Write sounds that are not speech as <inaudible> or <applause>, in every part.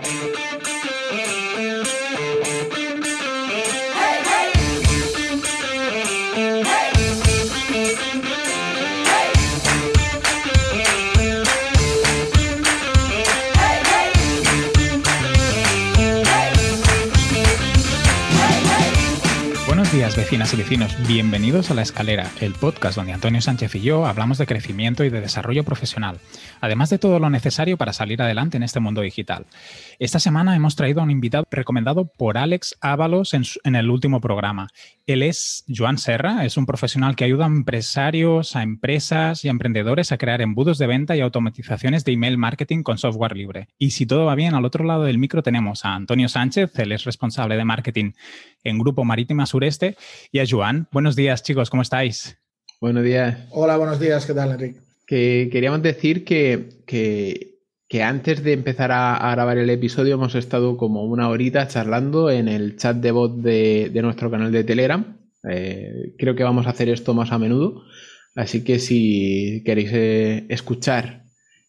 días, vecinas y vecinos. Bienvenidos a La Escalera, el podcast donde Antonio Sánchez y yo hablamos de crecimiento y de desarrollo profesional, además de todo lo necesario para salir adelante en este mundo digital. Esta semana hemos traído a un invitado recomendado por Alex Ábalos en, el último programa. Él es Joan Serra, es un profesional que ayuda a empresarios, a empresas y a emprendedores a crear embudos de venta y automatizaciones de email marketing con software libre. Y si todo va bien, al otro lado del micro tenemos a Antonio Sánchez, él es responsable de marketing en Grupo Marítima Sureste, y a Joan. Buenos días, chicos, ¿cómo estáis? Buenos días. Hola, buenos días, ¿qué tal, Enrique? Que queríamos decir que, que, antes de empezar a, grabar el episodio hemos estado como una horita charlando en el chat de voz de, nuestro canal de Telegram. Eh, creo que vamos a hacer esto más a menudo. Así que si queréis eh, escuchar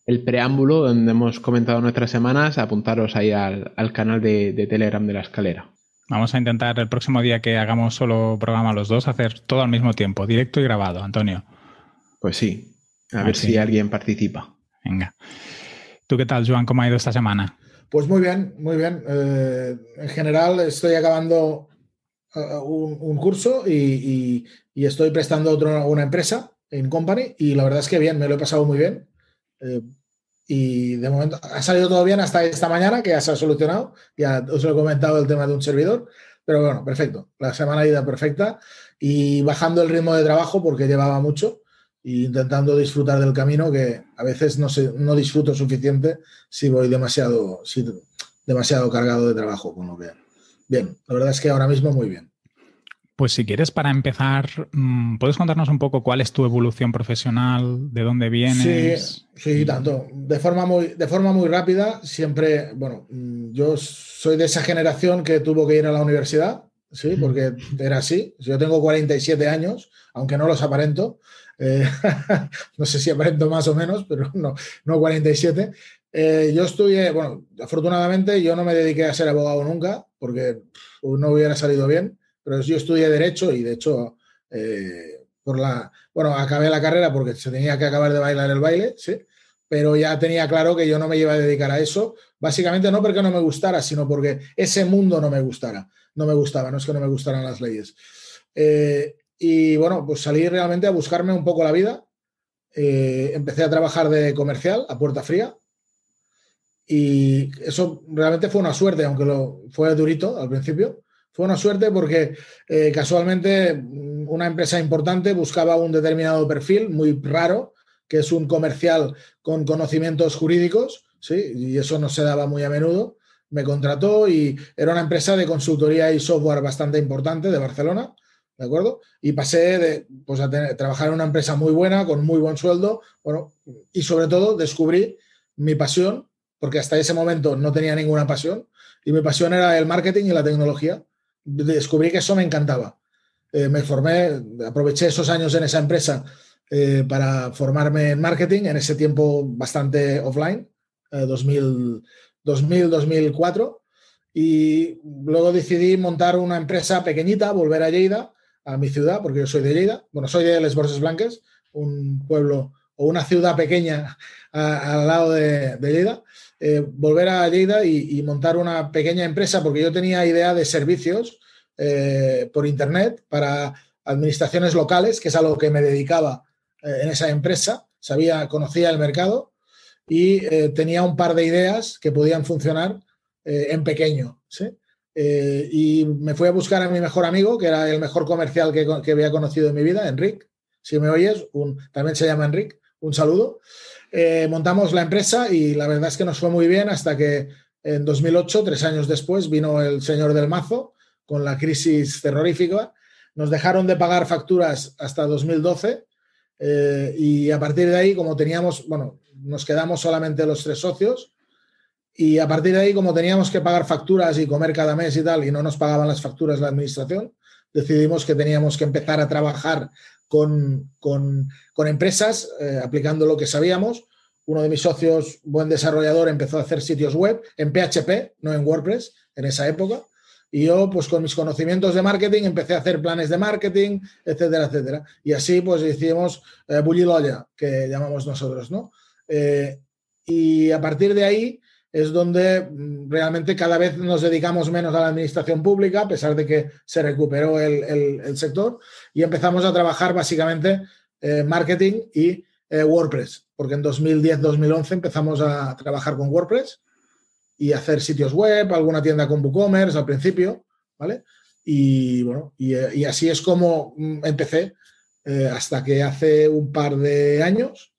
el preámbulo donde hemos comentado nuestras semanas, apuntaros ahí al, canal de, de Telegram de la escalera. Vamos a intentar el próximo día que hagamos solo programa los dos, hacer todo al mismo tiempo, directo y grabado, Antonio. Pues sí, a, ver si alguien participa. Venga. ¿Tú qué tal, Joan? ¿Cómo ha ido esta semana? Pues muy bien, muy bien. Eh, en general estoy acabando eh, un, curso y, estoy prestando otro a una empresa en Company y la verdad es que bien, me lo he pasado muy bien. Eh, y de momento ha salido todo bien hasta esta mañana, que ya se ha solucionado. Ya os lo he comentado el tema de un servidor. Pero bueno, perfecto. La semana ha ido perfecta y bajando el ritmo de trabajo porque llevaba mucho e intentando disfrutar del camino que a veces no, sé, no disfruto suficiente si voy demasiado, si, demasiado cargado de trabajo. Con lo que, bien, la verdad es que ahora mismo muy bien. Pues si quieres, para empezar, mm, ¿puedes contarnos un poco cuál es tu evolución profesional? ¿De dónde vienes? Sí, sí, tanto. De forma muy, de forma muy rápida, siempre, bueno, mm, yo soy de esa generación que tuvo que ir a la universidad, sí, porque era así. Yo tengo 47 años, aunque no los aparento. Eh, <laughs> no sé si aparento más o menos, pero no, no 47. Eh, yo estudié, bueno, afortunadamente yo no me dediqué a ser abogado nunca, porque no hubiera salido bien pero yo estudié Derecho y de hecho, eh, por la, bueno, acabé la carrera porque se tenía que acabar de bailar el baile, ¿sí? Pero ya tenía claro que yo no me iba a dedicar a eso, básicamente no porque no me gustara, sino porque ese mundo no me gustara, no me gustaba, no es que no me gustaran las leyes. Eh, y bueno, pues salí realmente a buscarme un poco la vida. Eh, empecé a trabajar de comercial a puerta fría, y eso realmente fue una suerte, aunque lo fue durito al principio. Fue una suerte porque eh, casualmente una empresa importante buscaba un determinado perfil muy raro, que es un comercial con conocimientos jurídicos, ¿sí? y eso no se daba muy a menudo. Me contrató y era una empresa de consultoría y software bastante importante de Barcelona, ¿de acuerdo? Y pasé de, pues, a trabajar en una empresa muy buena, con muy buen sueldo, bueno, y sobre todo descubrí mi pasión, porque hasta ese momento no tenía ninguna pasión, y mi pasión era el marketing y la tecnología descubrí que eso me encantaba. Eh, me formé, aproveché esos años en esa empresa eh, para formarme en marketing, en ese tiempo bastante offline, 2000, 2000-2004, y luego decidí montar una empresa pequeñita, volver a Lleida, a mi ciudad, porque yo soy de Lleida, bueno, soy de Les Borges Blanques, un pueblo o una ciudad pequeña al lado de, de Lleida, eh, volver a Lleida y, montar una pequeña empresa, porque yo tenía idea de servicios eh, por Internet para administraciones locales, que es a que me dedicaba eh, en esa empresa. Sabía, conocía el mercado y tenía un par de ideas que podían funcionar en pequeño. y me fui a buscar a mi mejor amigo, que era el mejor comercial que, había conocido en mi vida, Enric. Si me oyes, también se llama Enric. Un saludo. Eh, montamos la empresa y la verdad es que nos fue muy bien hasta que en 2008, tres años después, vino el señor del mazo con la crisis terrorífica. Nos dejaron de pagar facturas hasta 2012 eh, y a partir de ahí, como teníamos, bueno, nos quedamos solamente los tres socios y a partir de ahí, como teníamos que pagar facturas y comer cada mes y tal, y no nos pagaban las facturas la administración, decidimos que teníamos que empezar a trabajar con, empresas, eh, aplicando lo que sabíamos, uno de mis socios, buen desarrollador, empezó a hacer sitios web en PHP, no en WordPress, en esa época. Y yo, pues con mis conocimientos de marketing, empecé a hacer planes de marketing, etcétera, etcétera. Y así, pues hicimos eh, que llamamos nosotros, ¿no? Eh, y a partir de ahí es donde mm, realmente cada vez nos dedicamos menos a la administración pública, a pesar de que se recuperó el, sector, y empezamos a trabajar básicamente eh, marketing y eh, WordPress, porque en 2010-2011 empezamos a trabajar con WordPress y hacer sitios web, alguna tienda con WooCommerce al principio, ¿vale? Y bueno, y, así es como mm, empecé, hasta que hace un par de años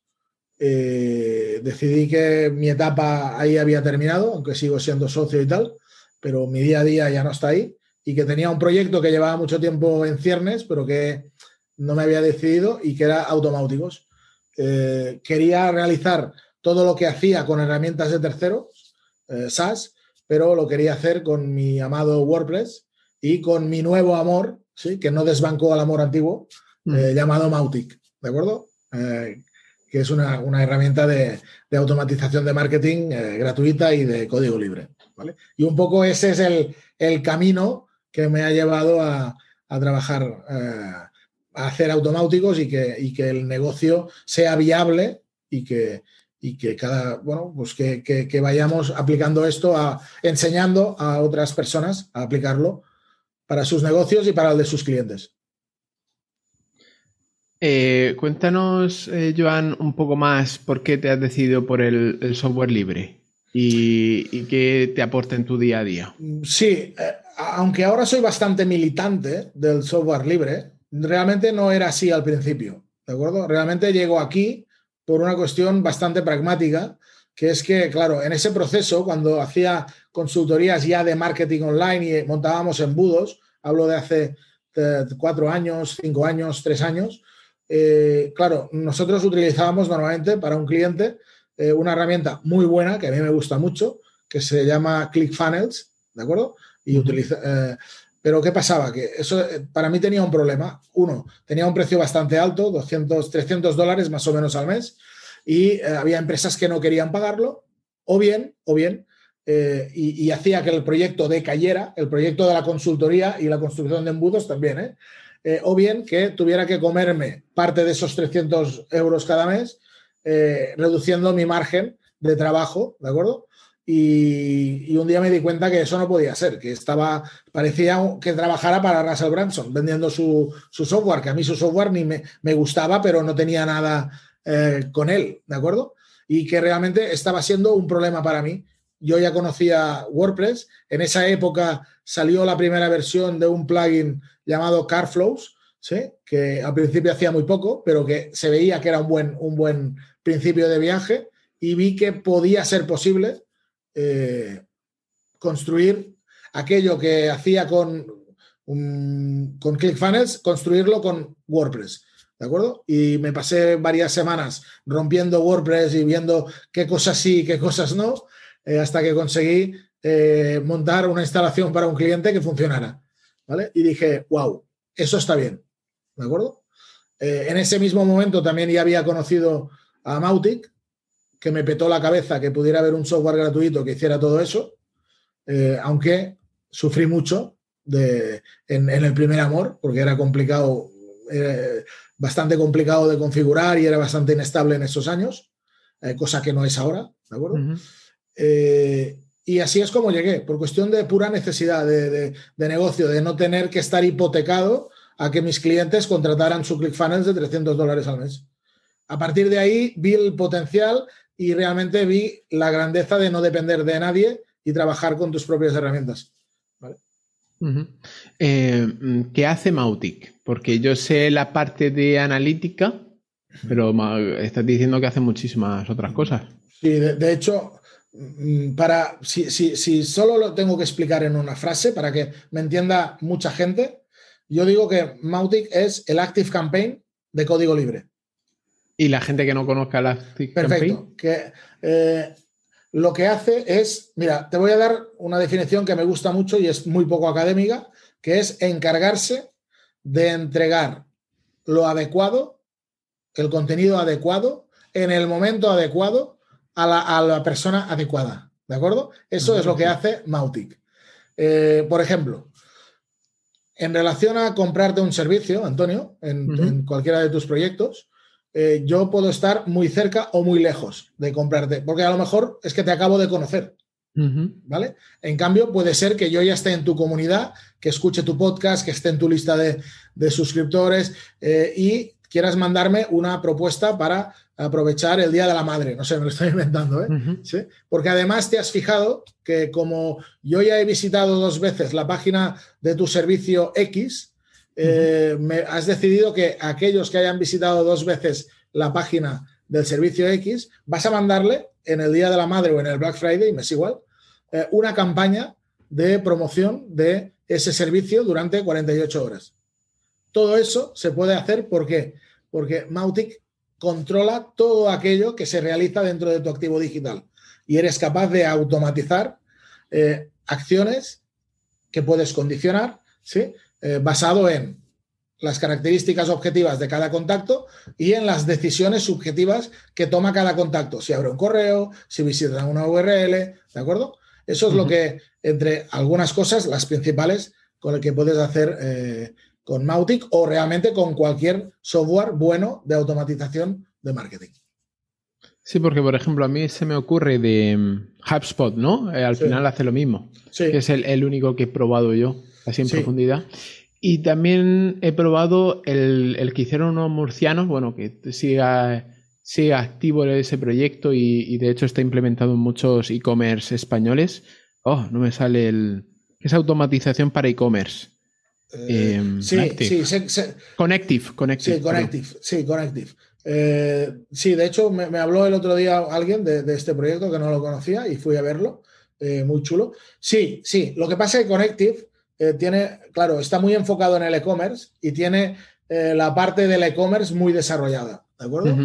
eh, decidí que mi etapa ahí había terminado, aunque sigo siendo socio y tal, pero mi día a día ya no está ahí y que tenía un proyecto que llevaba mucho tiempo en ciernes, pero que no me había decidido y que era automáticos. Eh, quería realizar todo lo que hacía con herramientas de terceros, eh, SaaS, pero lo quería hacer con mi amado WordPress y con mi nuevo amor, ¿sí? que no desbancó al amor antiguo, mm. llamado Mautic. ¿De acuerdo? Que es una, herramienta de, automatización de marketing eh, gratuita y de código libre. Y un poco ese es el, camino que me ha llevado a, trabajar, eh, a hacer automáticos y que, que, el negocio sea viable y que, que cada, bueno, pues que, vayamos aplicando esto, a, enseñando a otras personas a aplicarlo para sus negocios y para el de sus clientes. Eh, cuéntanos, eh, Joan, un poco más por qué te has decidido por el, software libre y, qué te aporta en tu día a día. Sí, eh, aunque ahora soy bastante militante del software libre, realmente no era así al principio, ¿de acuerdo? Realmente llego aquí por una cuestión bastante pragmática, que es que, claro, en ese proceso, cuando hacía consultorías ya de marketing online y montábamos embudos, hablo de hace cuatro años, cinco años, tres años, eh, claro, nosotros utilizábamos normalmente para un cliente eh, una herramienta muy buena que a mí me gusta mucho, que se llama ClickFunnels, ¿de acuerdo? Y utiliza, eh, pero ¿qué pasaba? Que eso para mí tenía un problema. Uno, tenía un precio bastante alto, 200, 300 dólares más o menos al mes, y había empresas que no querían pagarlo, o bien, o bien, y, y, hacía que el proyecto decayera, el proyecto de la consultoría y la construcción de embudos también, ¿eh? Eh, o bien que tuviera que comerme parte de esos 300 euros cada mes, eh, reduciendo mi margen de trabajo, ¿de acuerdo? Y, un día me di cuenta que eso no podía ser, que estaba, parecía que trabajara para Russell Branson vendiendo su, software, que a mí su software ni me, gustaba, pero no tenía nada eh, con él, ¿de acuerdo? Y que realmente estaba siendo un problema para mí. Yo ya conocía WordPress, en esa época salió la primera versión de un plugin llamado Carflows, ¿sí? que al principio hacía muy poco, pero que se veía que era un buen, un buen principio de viaje y vi que podía ser posible eh, construir aquello que hacía con, con ClickFunnels, construirlo con WordPress. ¿De acuerdo? Y me pasé varias semanas rompiendo WordPress y viendo qué cosas sí y qué cosas no, eh, hasta que conseguí eh, montar una instalación para un cliente que funcionara. Y dije, wow, eso está bien, ¿de acuerdo? Eh, en ese mismo momento también ya había conocido a Mautic, que me petó la cabeza que pudiera haber un software gratuito que hiciera todo eso, eh, aunque sufrí mucho en, el primer amor, porque era complicado, bastante complicado de configurar y era bastante inestable en esos años, eh, cosa que no es ahora, ¿de acuerdo? Y así es como llegué, por cuestión de pura necesidad de, negocio, de no tener que estar hipotecado a que mis clientes contrataran su ClickFunnels de 300 dólares al mes. A partir de ahí vi el potencial y realmente vi la grandeza de no depender de nadie y trabajar con tus propias herramientas. Eh, ¿Qué hace Mautic? Porque yo sé la parte de analítica, pero estás diciendo que hace muchísimas otras cosas. Sí, de hecho, Mm, para, si, si, solo lo tengo que explicar en una frase para que me entienda mucha gente, yo digo que Mautic es el Active Campaign de código libre. ¿Y la gente que no conozca el Active Perfecto, Que, eh, lo que hace es, mira, te voy a dar una definición que me gusta mucho y es muy poco académica, que es encargarse de entregar lo adecuado, el contenido adecuado, en el momento adecuado a la, persona adecuada. ¿De acuerdo? Eso es lo que hace Mautic. Eh, por ejemplo, en relación a comprarte un servicio, Antonio, en, cualquiera de tus proyectos, eh, yo puedo estar muy cerca o muy lejos de comprarte, porque a lo mejor es que te acabo de conocer. ¿Vale? En cambio, puede ser que yo ya esté en tu comunidad, que escuche tu podcast, que esté en tu lista de, suscriptores eh, y quieras mandarme una propuesta para aprovechar el Día de la Madre. No sé, me lo estoy <laughs> inventando, ¿eh? ¿Sí? Porque además te has fijado que como yo ya he visitado dos veces la página de tu servicio X, eh, me has decidido que aquellos que hayan visitado dos veces la página del servicio X, vas a mandarle en el Día de la Madre o en el Black Friday, me es igual, eh, una campaña de promoción de ese servicio durante 48 horas. Todo eso se puede hacer, ¿por qué? Porque Mautic controla todo aquello que se realiza dentro de tu activo digital y eres capaz de automatizar eh, acciones que puedes condicionar, ¿sí? Eh, basado en las características objetivas de cada contacto y en las decisiones subjetivas que toma cada contacto. Si abre un correo, si visita una URL, ¿de acuerdo? Eso es lo que, entre algunas cosas, las principales con las que puedes hacer eh, con Mautic o realmente con cualquier software bueno de automatización de marketing. Sí, porque por ejemplo a mí se me ocurre de mm, HubSpot, ¿no? Eh, al final hace lo mismo. Sí. Que es el, único que he probado yo, así en profundidad. Y también he probado el, que hicieron unos murcianos, bueno, que siga, siga activo ese proyecto y, de hecho está implementado en muchos e-commerce españoles. Oh, no me sale el... Es automatización para e-commerce. Eh, em, sí, sí, Connective, Connective. Sí, Connective, sí, Connective. Eh, sí, de hecho me, habló el otro día alguien de, este proyecto que no lo conocía y fui a verlo, eh, muy chulo. Sí, sí, lo que pasa es que Connective tiene, claro, está muy enfocado en el e-commerce y tiene la parte del e-commerce muy desarrollada, ¿de acuerdo?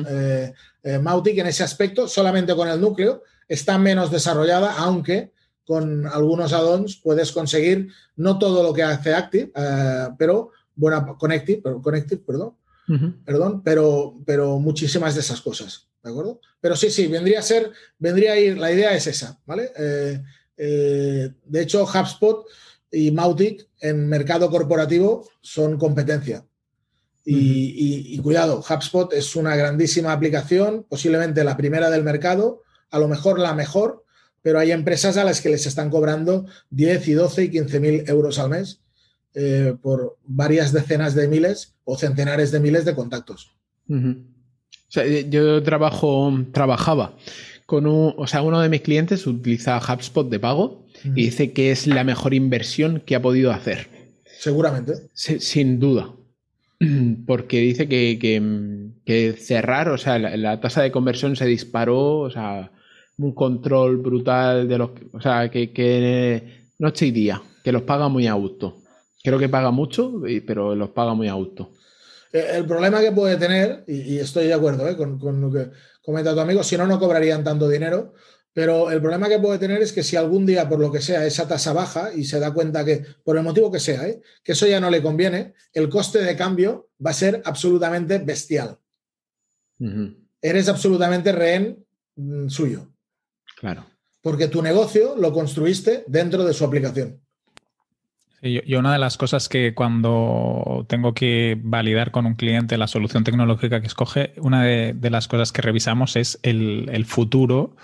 Mautic en ese aspecto, solamente con el núcleo, está menos desarrollada, aunque con algunos add-ons puedes conseguir no todo lo que hace Active, eh, pero buena Connective, pero, Connective, perdón, perdón, pero, pero muchísimas de esas cosas, ¿de acuerdo? Pero sí, sí, vendría a ser, vendría a ir, la idea es esa, ¿vale? Eh, eh, de hecho, HubSpot y Mautic en mercado corporativo son competencia. y, cuidado, HubSpot es una grandísima aplicación, posiblemente la primera del mercado, a lo mejor la mejor, pero hay empresas a las que les están cobrando 10 y 12 y 15 mil euros al mes eh, por varias decenas de miles o centenares de miles de contactos. Yo trabajo, trabajaba con un, o sea, uno de mis clientes utiliza HubSpot de pago y dice que es la mejor inversión que ha podido hacer. Seguramente. sin duda. <clears throat> Porque dice que, cerrar, o sea, la, la, tasa de conversión se disparó, o sea, un control brutal de los. O sea, que, noche y día, que los paga muy a gusto. Creo que paga mucho, pero los paga muy a gusto. Eh, el problema que puede tener, y, estoy de acuerdo eh, con, lo que comenta tu amigo, si no, no cobrarían tanto dinero. Pero el problema que puede tener es que si algún día, por lo que sea, esa tasa baja y se da cuenta que, por el motivo que sea, ¿eh? que eso ya no le conviene, el coste de cambio va a ser absolutamente bestial. Eres absolutamente rehén mm, suyo. Claro. Porque tu negocio lo construiste dentro de su aplicación. yo, una de las cosas que cuando tengo que validar con un cliente la solución tecnológica que escoge, una de, las cosas que revisamos es el, futuro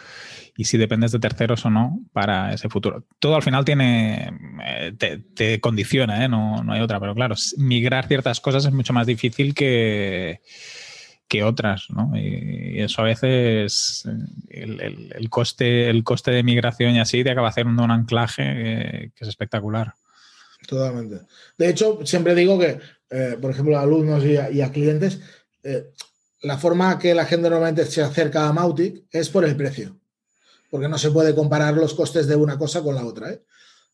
y si dependes de terceros o no para ese futuro. Todo al final tiene, eh, te, condiciona, ¿eh? no, no hay otra, pero claro, migrar ciertas cosas es mucho más difícil que que otras, ¿no? Y, eso a veces el, coste, el coste de migración y así te acaba haciendo un anclaje que, es espectacular. Totalmente. De hecho, siempre digo que, eh, por ejemplo, a alumnos y a, clientes, eh, la forma que la gente normalmente se acerca a Mautic es por el precio, porque no se puede comparar los costes de una cosa con la otra. ¿eh?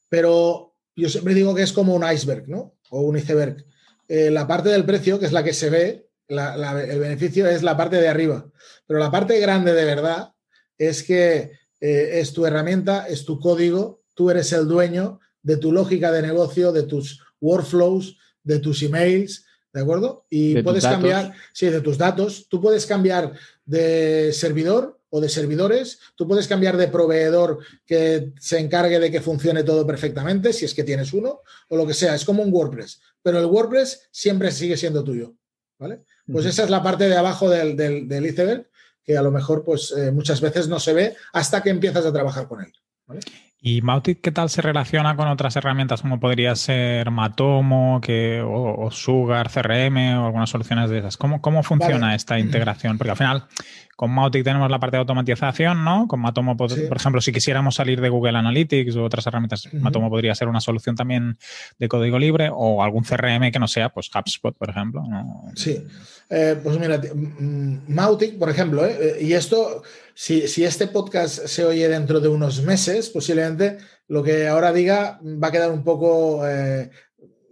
Pero yo siempre digo que es como un iceberg, ¿no? O un iceberg. la parte del precio, que es la que se ve, el beneficio es la parte de arriba. Pero la parte grande de verdad es que eh, es tu herramienta, es tu código, tú eres el dueño de tu lógica de negocio, de tus workflows, de tus emails, ¿de acuerdo? Y puedes cambiar, sí, de tus datos, tú puedes cambiar de servidor o de servidores. Tú puedes cambiar de proveedor que se encargue de que funcione todo perfectamente, si es que tienes uno, o lo que sea. Es como un WordPress, pero el WordPress siempre sigue siendo tuyo. ¿vale? Pues esa es la parte de abajo del, del, iceberg que a lo mejor pues eh, muchas veces no se ve hasta que empiezas a trabajar con él. ¿vale? ¿Y Mautic qué tal se relaciona con otras herramientas como podría ser Matomo que, o, Sugar, CRM o algunas soluciones de esas? ¿Cómo, cómo funciona esta integración? Porque al final con Mautic tenemos la parte de automatización, ¿no? Con Matomo, por ejemplo, si quisiéramos salir de Google Analytics u otras herramientas, Matomo podría ser una solución también de código libre o algún CRM que no sea, pues HubSpot, por ejemplo. Sí, eh, pues mira, Mautic, por ejemplo, ¿eh? Eh, y esto, si, este podcast se oye dentro de unos meses, posiblemente lo que ahora diga va a quedar un poco...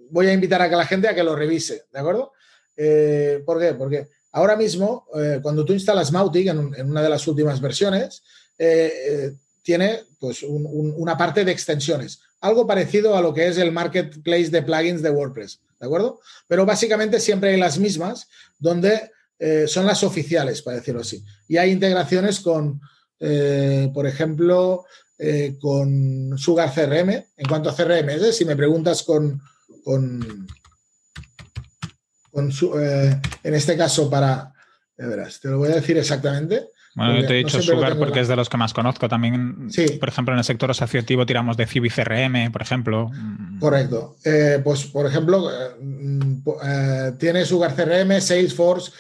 voy a invitar a que la gente a que lo revise, ¿de acuerdo? ¿Por qué? Porque Ahora mismo, eh, cuando tú instalas Mautic en, una de las últimas versiones, eh, eh, tiene pues, una parte de extensiones, algo parecido a lo que es el marketplace de plugins de WordPress, ¿de acuerdo? Pero básicamente siempre hay las mismas, donde son las oficiales, para decirlo así. Y hay integraciones con, por ejemplo, con Sugar CRM. En cuanto a CRM, si me preguntas con, con eh, en este caso para, verás, te lo voy a decir exactamente. Bueno, yo te he dicho Sugar porque es de los que más conozco. También, por ejemplo, en el sector asociativo tiramos de Civi CRM, por ejemplo. Correcto. Eh, pues, por ejemplo, eh, tiene Sugar CRM, Salesforce,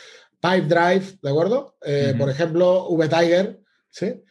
Pipedrive, ¿de acuerdo? Por ejemplo, VTiger, ¿sí?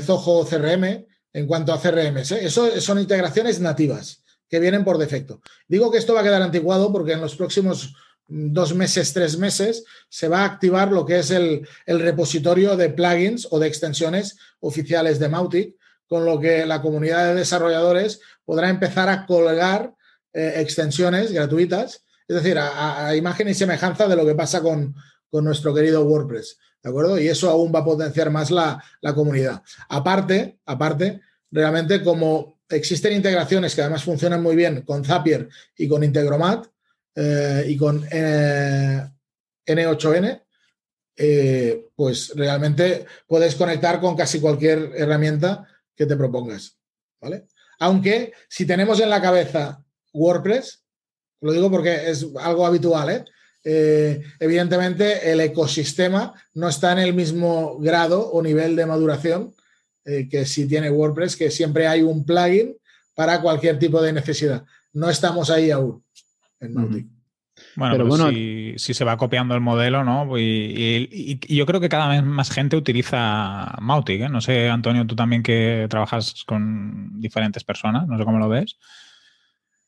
Zoho CRM, en cuanto a CRM. Eso son integraciones nativas que vienen por defecto. Digo que esto va a quedar antiguado porque en los próximos dos meses, tres meses, se va a activar lo que es el, repositorio de plugins o de extensiones oficiales de Mautic, con lo que la comunidad de desarrolladores podrá empezar a colgar eh, extensiones gratuitas, es decir, a, imagen y semejanza de lo que pasa con, nuestro querido WordPress. ¿De acuerdo? Y eso aún va a potenciar más la, la comunidad. Aparte, aparte, realmente como existen integraciones que además funcionan muy bien con Zapier y con Integromat, eh, y con N8N, eh, eh, pues realmente puedes conectar con casi cualquier herramienta que te propongas. ¿vale? Aunque si tenemos en la cabeza WordPress, lo digo porque es algo habitual, evidentemente el ecosistema no está en el mismo grado o nivel de maduración que si tiene WordPress, que siempre hay un plugin para cualquier tipo de necesidad. No estamos ahí aún en Mautic. Bueno, pero bueno, si, se va copiando el modelo, ¿no? Y, yo creo que cada vez más gente utiliza Mautic, ¿eh? No sé, Antonio, tú también que trabajas con diferentes personas, no sé cómo lo ves.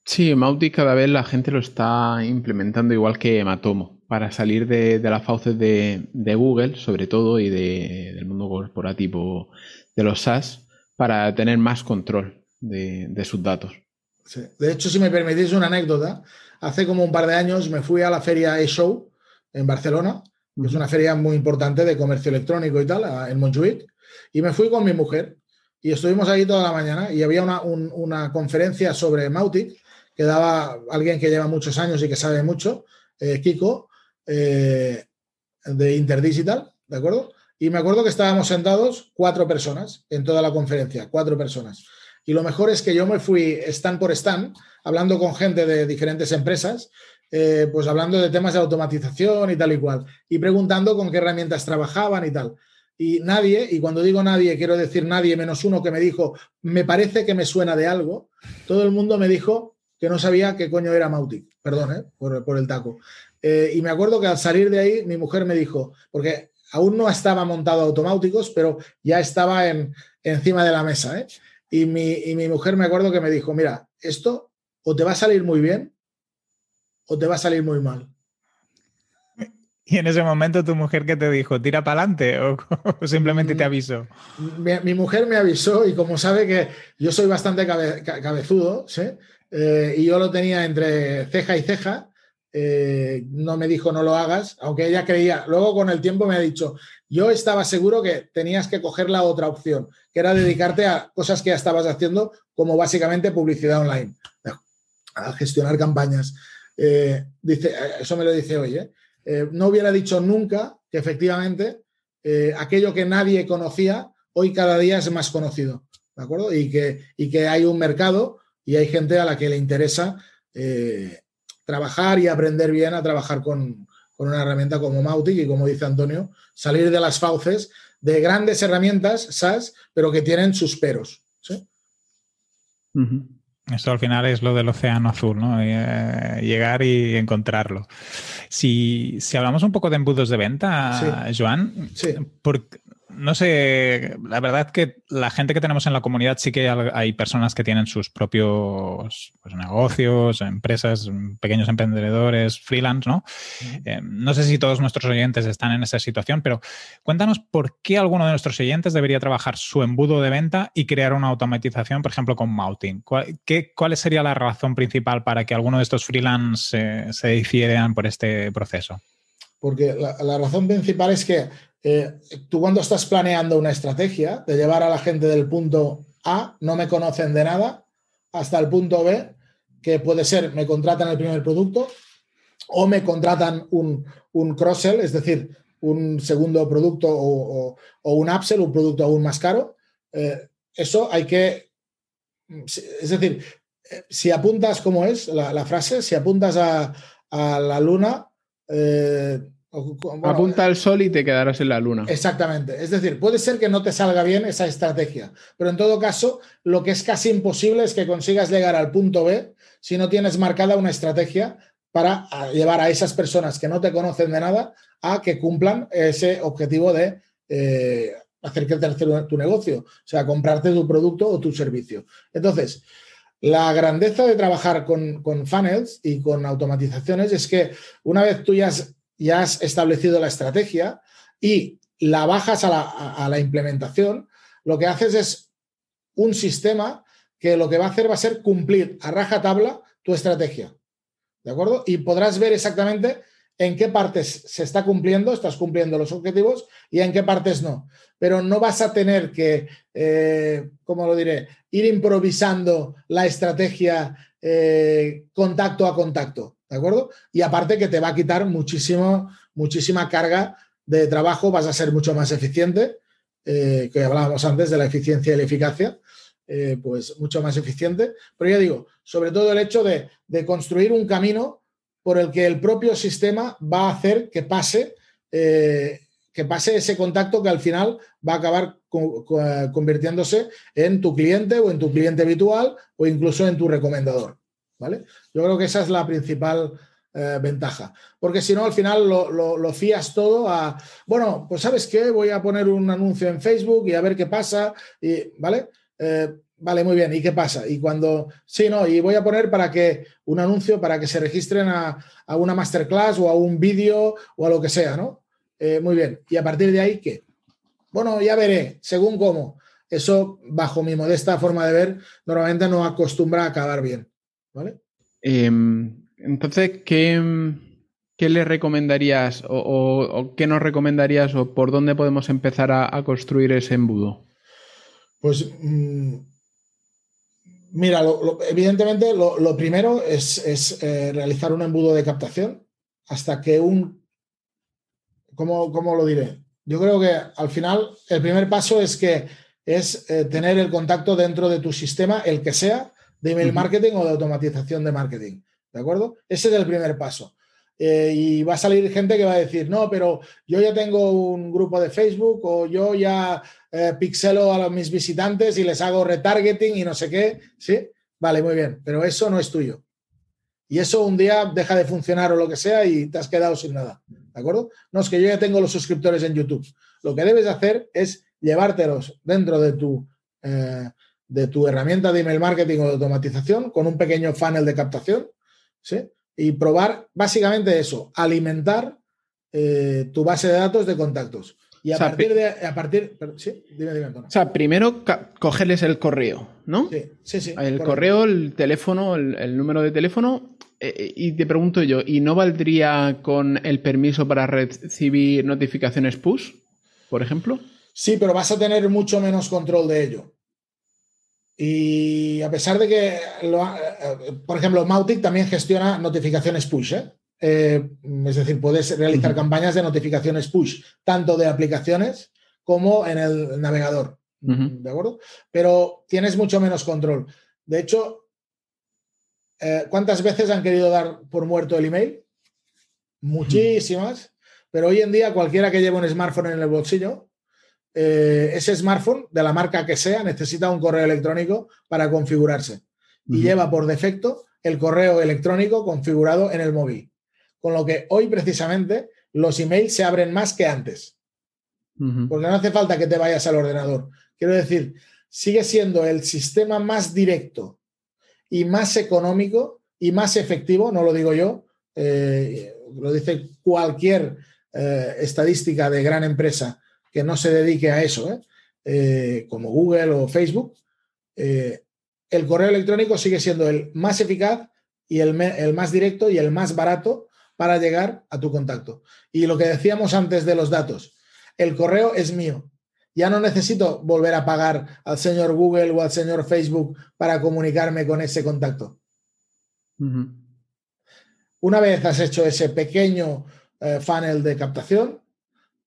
Sí, Mautic cada vez la gente lo está implementando igual que Matomo, para salir de, las fauces de, Google, sobre todo, y del mundo corporativo de los SaaS, para tener más control de, sus datos. De hecho, si me permitís una anécdota, hace como un par de años me fui a la feria eShow en Barcelona, que es una feria muy importante de comercio electrónico y tal, en Montjuic, y me fui con mi mujer y estuvimos ahí toda la mañana y había una, conferencia sobre Mautic que daba alguien que lleva muchos años y que sabe mucho, eh, Kiko, eh, de Interdigital, ¿de acuerdo? Y me acuerdo que estábamos sentados cuatro personas en toda la conferencia, cuatro personas. Y lo mejor es que yo me fui stand por stand, hablando con gente de diferentes empresas, eh, pues hablando de temas de automatización y tal y cual, y preguntando con qué herramientas trabajaban y tal. Y nadie, y cuando digo nadie, quiero decir nadie menos uno que me dijo, me parece que me suena de algo, todo el mundo me dijo que no sabía qué coño era Mautic, perdón, ¿eh? por, el taco. Eh, y me acuerdo que al salir de ahí, mi mujer me dijo, porque aún no estaba montado automáticos, pero ya estaba en, encima de la mesa. ¿eh? Y mi, mujer me acuerdo que me dijo, mira, esto o te va a salir muy bien o te va a salir muy mal. Y en ese momento tu mujer que te dijo, tira para adelante <laughs> o, simplemente te mm, avisó. Mi, mujer me avisó y como sabe que yo soy bastante cabezudo, ¿sí? Eh, y yo lo tenía entre ceja y ceja, eh, no me dijo no lo hagas, aunque ella creía, luego con el tiempo me ha dicho, yo estaba seguro que tenías que coger la otra opción, que era dedicarte a cosas que ya estabas haciendo, como básicamente publicidad online, a gestionar campañas. Eh, dice, eso me lo dice hoy, ¿eh? no hubiera dicho nunca que efectivamente aquello que nadie conocía, hoy cada día es más conocido, ¿de acuerdo? Y que, y que hay un mercado y hay gente a la que le interesa eh, trabajar y aprender bien a trabajar con, una herramienta como Mautic y como dice Antonio, salir de las fauces de grandes herramientas SaaS, pero que tienen sus peros. ¿sí? Esto al final es lo del océano azul, ¿no? Eh, llegar y encontrarlo. Si, hablamos un poco de embudos de venta, Joan, sí no sé, la verdad que la gente que tenemos en la comunidad sí que hay personas que tienen sus propios pues, negocios, empresas, pequeños emprendedores, freelance, ¿no? Eh, no sé si todos nuestros oyentes están en esa situación, pero cuéntanos por qué alguno de nuestros oyentes debería trabajar su embudo de venta y crear una automatización, por ejemplo, con Mouting. ¿Cuál, qué, sería la razón principal para que alguno de estos freelance se hicieran por este proceso? Porque la razón principal es que eh, tú cuando estás planeando una estrategia de llevar a la gente del punto A, no me conocen de nada, hasta el punto B, que puede ser me contratan el primer producto o me contratan un, un cross-sell, es decir, un segundo producto o, un upsell, un producto aún más caro. Eh, eso hay que, es decir, eh, si apuntas, como es la, frase, si apuntas a, la luna, Apunta al sol y te quedarás en la luna. Exactamente. Es decir, puede ser que no te salga bien esa estrategia, pero en todo caso, lo que es casi imposible es que consigas llegar al punto B si no tienes marcada una estrategia para llevar a esas personas que no te conocen de nada a que cumplan ese objetivo de eh, hacer crecer tu negocio, o sea, comprarte tu producto o tu servicio. Entonces, la grandeza de trabajar con, con funnels y con automatizaciones es que una vez tú ya has establecido la estrategia y la bajas a la, implementación, lo que haces es un sistema que lo que va a hacer va a ser cumplir a raja tabla tu estrategia. ¿De acuerdo? Y podrás ver exactamente en qué partes se está cumpliendo, estás cumpliendo los objetivos y en qué partes no. Pero no vas a tener que, eh, ¿cómo lo diré?, ir improvisando la estrategia eh, contacto a contacto. ¿de acuerdo? Y aparte que te va a quitar muchísimo, muchísima carga de trabajo, vas a ser mucho más eficiente, eh, que hablábamos antes de la eficiencia y la eficacia, eh, pues mucho más eficiente. Pero ya digo, sobre todo el hecho de, construir un camino por el que el propio sistema va a hacer que pase, eh, que pase ese contacto que al final va a acabar convirtiéndose en tu cliente o en tu cliente habitual o incluso en tu recomendador. ¿vale? Yo creo que esa es la principal eh, ventaja, porque si no, al final lo, fías todo a, bueno, pues sabes qué, voy a poner un anuncio en Facebook y a ver qué pasa, y, ¿vale? Eh, vale, muy bien, ¿y qué pasa? Y cuando, sí, no, y voy a poner para que un anuncio para que se registren a, una masterclass o a un vídeo o a lo que sea, ¿no? Eh, muy bien, y a partir de ahí, ¿qué? Bueno, ya veré, según cómo. Eso, bajo mi modesta forma de ver, normalmente no acostumbra a acabar bien. ¿Vale? Em, entonces, ¿qué, ¿qué, le recomendarías o, qué nos recomendarías o por dónde podemos empezar a, construir ese embudo? Pues mm, mira, evidentemente lo, primero es, eh, realizar un embudo de captación hasta que un... ¿cómo, ¿Cómo lo diré? Yo creo que al final el primer paso es que es eh, tener el contacto dentro de tu sistema, el que sea, de email marketing o de automatización de marketing. ¿De acuerdo? Ese es el primer paso. Eh, y va a salir gente que va a decir, no, pero yo ya tengo un grupo de Facebook o yo ya eh, pixelo a mis visitantes y les hago retargeting y no sé qué. ¿Sí? Vale, muy bien, pero eso no es tuyo. Y eso un día deja de funcionar o lo que sea y te has quedado sin nada. ¿De acuerdo? No es que yo ya tengo los suscriptores en YouTube. Lo que debes hacer es llevártelos dentro de tu eh, de tu herramienta de email marketing o de automatización con un pequeño funnel de captación, ¿sí? Y probar básicamente eso, alimentar eh, tu base de datos de contactos. Y a partir de. A partir, sí, dime, dime, O sea, primero cogerles el correo, ¿no? Sí, sí, sí. El correo, el teléfono, el, número de teléfono. Eh, eh, y te pregunto yo, ¿y no valdría con el permiso para recibir notificaciones push, por ejemplo? Sí, pero vas a tener mucho menos control de ello. Y a pesar de que, por ejemplo, Mautic también gestiona notificaciones push, ¿eh? Eh, es decir, puedes realizar campañas de notificaciones push, tanto de aplicaciones como en el navegador. ¿De acuerdo? Pero tienes mucho menos control. De hecho, eh, ¿cuántas veces han querido dar por muerto el email? Muchísimas. Pero hoy en día cualquiera que lleve un smartphone en el bolsillo, eh, ese smartphone, de la marca que sea, necesita un correo electrónico para configurarse. Y lleva por defecto el correo electrónico configurado en el móvil. Con lo que hoy precisamente los emails se abren más que antes. Porque no hace falta que te vayas al ordenador. Quiero decir, sigue siendo el sistema más directo y más económico y más efectivo, no lo digo yo, eh, lo dice cualquier eh, estadística de gran empresa que no se dedique a eso, ¿eh? como Google o Facebook, el correo electrónico sigue siendo el más eficaz y el, el, más directo y el más barato para llegar a tu contacto. Y lo que decíamos antes de los datos, el correo es mío. Ya no necesito volver a pagar al señor Google o al señor Facebook para comunicarme con ese contacto. Una vez has hecho ese pequeño eh, funnel de captación,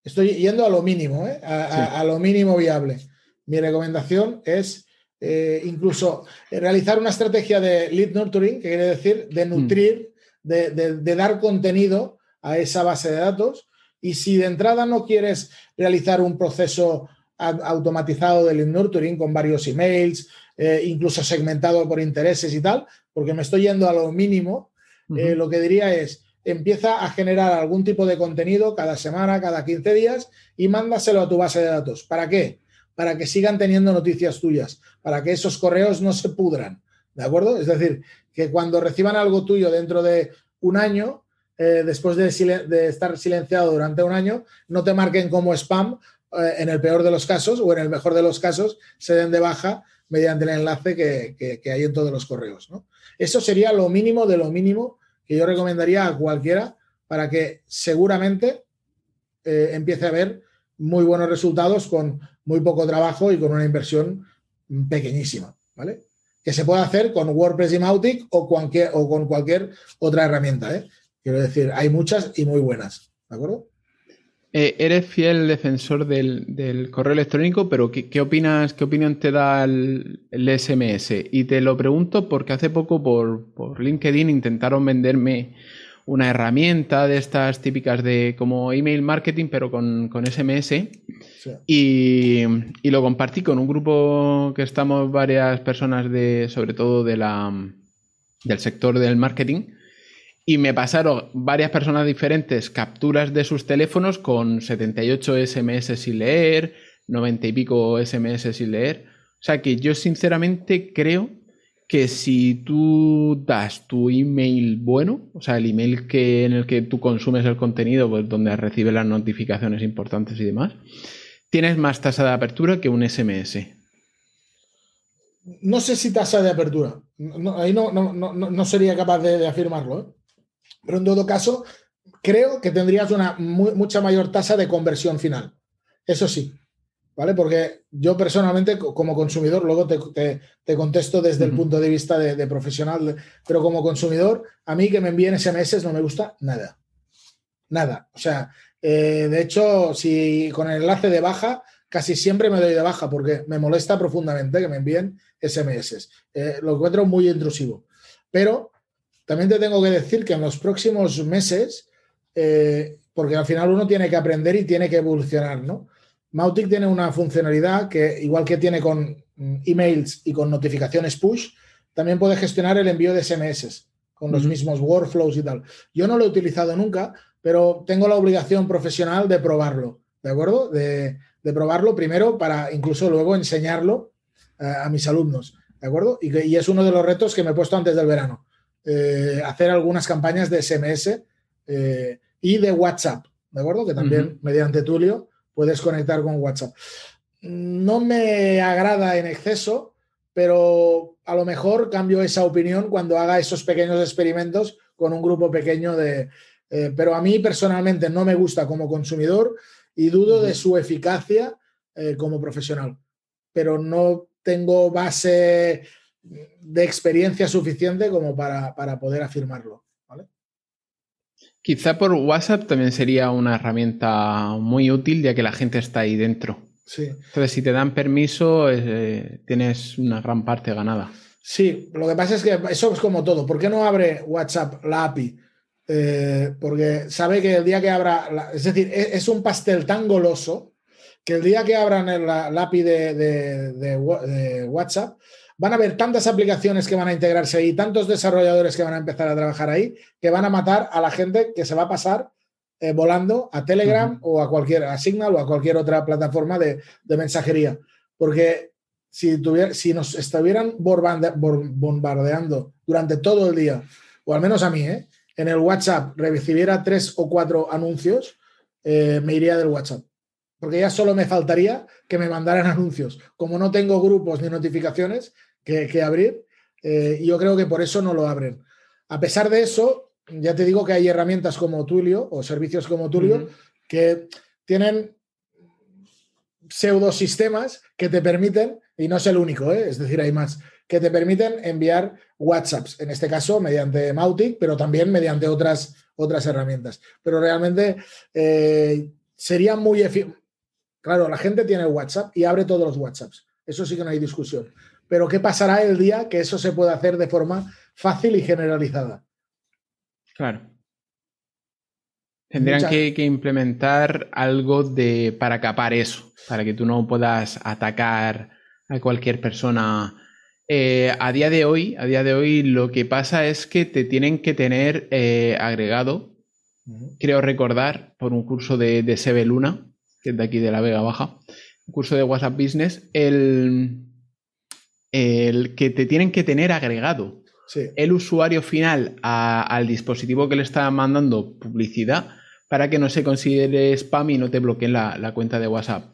estoy yendo a lo mínimo, ¿eh? a, lo mínimo viable. Mi recomendación es eh, incluso realizar una estrategia de lead nurturing, que quiere decir de mm. nutrir, de, dar contenido a esa base de datos. Y si de entrada no quieres realizar un proceso automatizado de lead nurturing con varios emails, incluso segmentado por intereses y tal, porque me estoy yendo a lo mínimo, eh, lo que diría es, empieza a generar algún tipo de contenido cada semana, cada 15 días y mándaselo a tu base de datos. ¿Para qué? Para que sigan teniendo noticias tuyas, para que esos correos no se pudran. ¿De acuerdo? Es decir, que cuando reciban algo tuyo dentro de un año, eh, después de, estar silenciado durante un año, no te marquen como spam eh, en el peor de los casos o en el mejor de los casos se den de baja mediante el enlace que, hay en todos los correos. Eso sería lo mínimo de lo mínimo que yo recomendaría a cualquiera para que seguramente eh, empiece a ver muy buenos resultados con muy poco trabajo y con una inversión pequeñísima, ¿vale? Que se puede hacer con WordPress y Mautic o, con cualquier otra herramienta, ¿eh? Quiero decir, hay muchas y muy buenas, ¿de acuerdo? Eh, eres fiel defensor del, correo electrónico, pero ¿qué, opinas, qué opinión te da el, SMS? Y te lo pregunto porque hace poco por, LinkedIn intentaron venderme una herramienta de estas típicas de como email marketing, pero con, SMS. Y, y, lo compartí con un grupo que estamos varias personas de, sobre todo de la, del sector del marketing y me pasaron varias personas diferentes capturas de sus teléfonos con 78 SMS sin leer, 90 y pico SMS sin leer. O sea que yo sinceramente creo que si tú das tu email bueno, o sea, el email que, en el que tú consumes el contenido, pues donde recibes las notificaciones importantes y demás, tienes más tasa de apertura que un SMS. No sé si tasa de apertura. ahí no, no, sería capaz de, afirmarlo. ¿eh? Pero en todo caso, creo que tendrías una mucha mayor tasa de conversión final. Eso sí, ¿vale? Porque yo personalmente, como consumidor, luego te, contesto desde el punto de vista de, profesional, pero como consumidor, a mí que me envíen SMS no me gusta nada. Nada. O sea, eh, de hecho, si con el enlace de baja, casi siempre me doy de baja porque me molesta profundamente que me envíen SMS. Eh, lo encuentro muy intrusivo. Pero también te tengo que decir que en los próximos meses, eh, porque al final uno tiene que aprender y tiene que evolucionar, ¿no? Mautic tiene una funcionalidad que, igual que tiene con mm, emails y con notificaciones push, también puede gestionar el envío de SMS con los mismos workflows y tal. Yo no lo he utilizado nunca, pero tengo la obligación profesional de probarlo, ¿de acuerdo? De, probarlo primero para incluso luego enseñarlo eh, a mis alumnos, ¿de acuerdo? y, es uno de los retos que me he puesto antes del verano. Eh, hacer algunas campañas de SMS eh, y de WhatsApp, ¿de acuerdo? Que también mediante Tulio puedes conectar con WhatsApp. No me agrada en exceso, pero a lo mejor cambio esa opinión cuando haga esos pequeños experimentos con un grupo pequeño de... Eh, pero a mí personalmente no me gusta como consumidor y dudo de su eficacia como profesional. Pero no tengo base de experiencia suficiente como para, poder afirmarlo. Quizá por WhatsApp también sería una herramienta muy útil ya que la gente está ahí dentro. Sí. Entonces, si te dan permiso, eh, tienes una gran parte ganada. Sí, lo que pasa es que eso es como todo. ¿Por qué no abre WhatsApp la API? Eh, porque sabe que el día que abra, es decir, e, es, un pastel tan goloso que el día que abran la, API de, WhatsApp, van a haber tantas aplicaciones que van a integrarse ahí, tantos desarrolladores que van a empezar a trabajar ahí, que van a matar a la gente que se va a pasar eh, volando a Telegram o a cualquier, a Signal o a cualquier otra plataforma de, mensajería. Porque si, si nos estuvieran bombardeando durante todo el día, o al menos a mí, ¿eh? en el WhatsApp recibiera tres o cuatro anuncios, eh, me iría del WhatsApp. Porque ya solo me faltaría que me mandaran <laughs> anuncios. Como no tengo grupos ni notificaciones que, abrir, yo creo que por eso no lo abren. A pesar de eso, ya te digo que hay herramientas como Tulio o servicios como Tulio que tienen pseudosistemas que te permiten, y no es el único, ¿eh? es decir, hay más, que te permiten enviar WhatsApps, en este caso mediante Mautic, pero también mediante otras, otras herramientas. Pero realmente eh, sería muy Claro, la gente tiene WhatsApp y abre todos los WhatsApps. Eso sí que no hay discusión. Pero ¿qué pasará el día que eso se pueda hacer de forma fácil y generalizada? Claro. Tendrían que, implementar algo de, para capar eso, para que tú no puedas atacar a cualquier persona. Eh, a día de hoy, a día de hoy, lo que pasa es que te tienen que tener eh, agregado, creo recordar, por un curso de, de Luna, que es de aquí de la Vega Baja, un curso de WhatsApp Business, el, el que te tienen que tener agregado el usuario final al dispositivo que le está mandando publicidad para que no se considere spam y no te bloqueen la, cuenta de WhatsApp.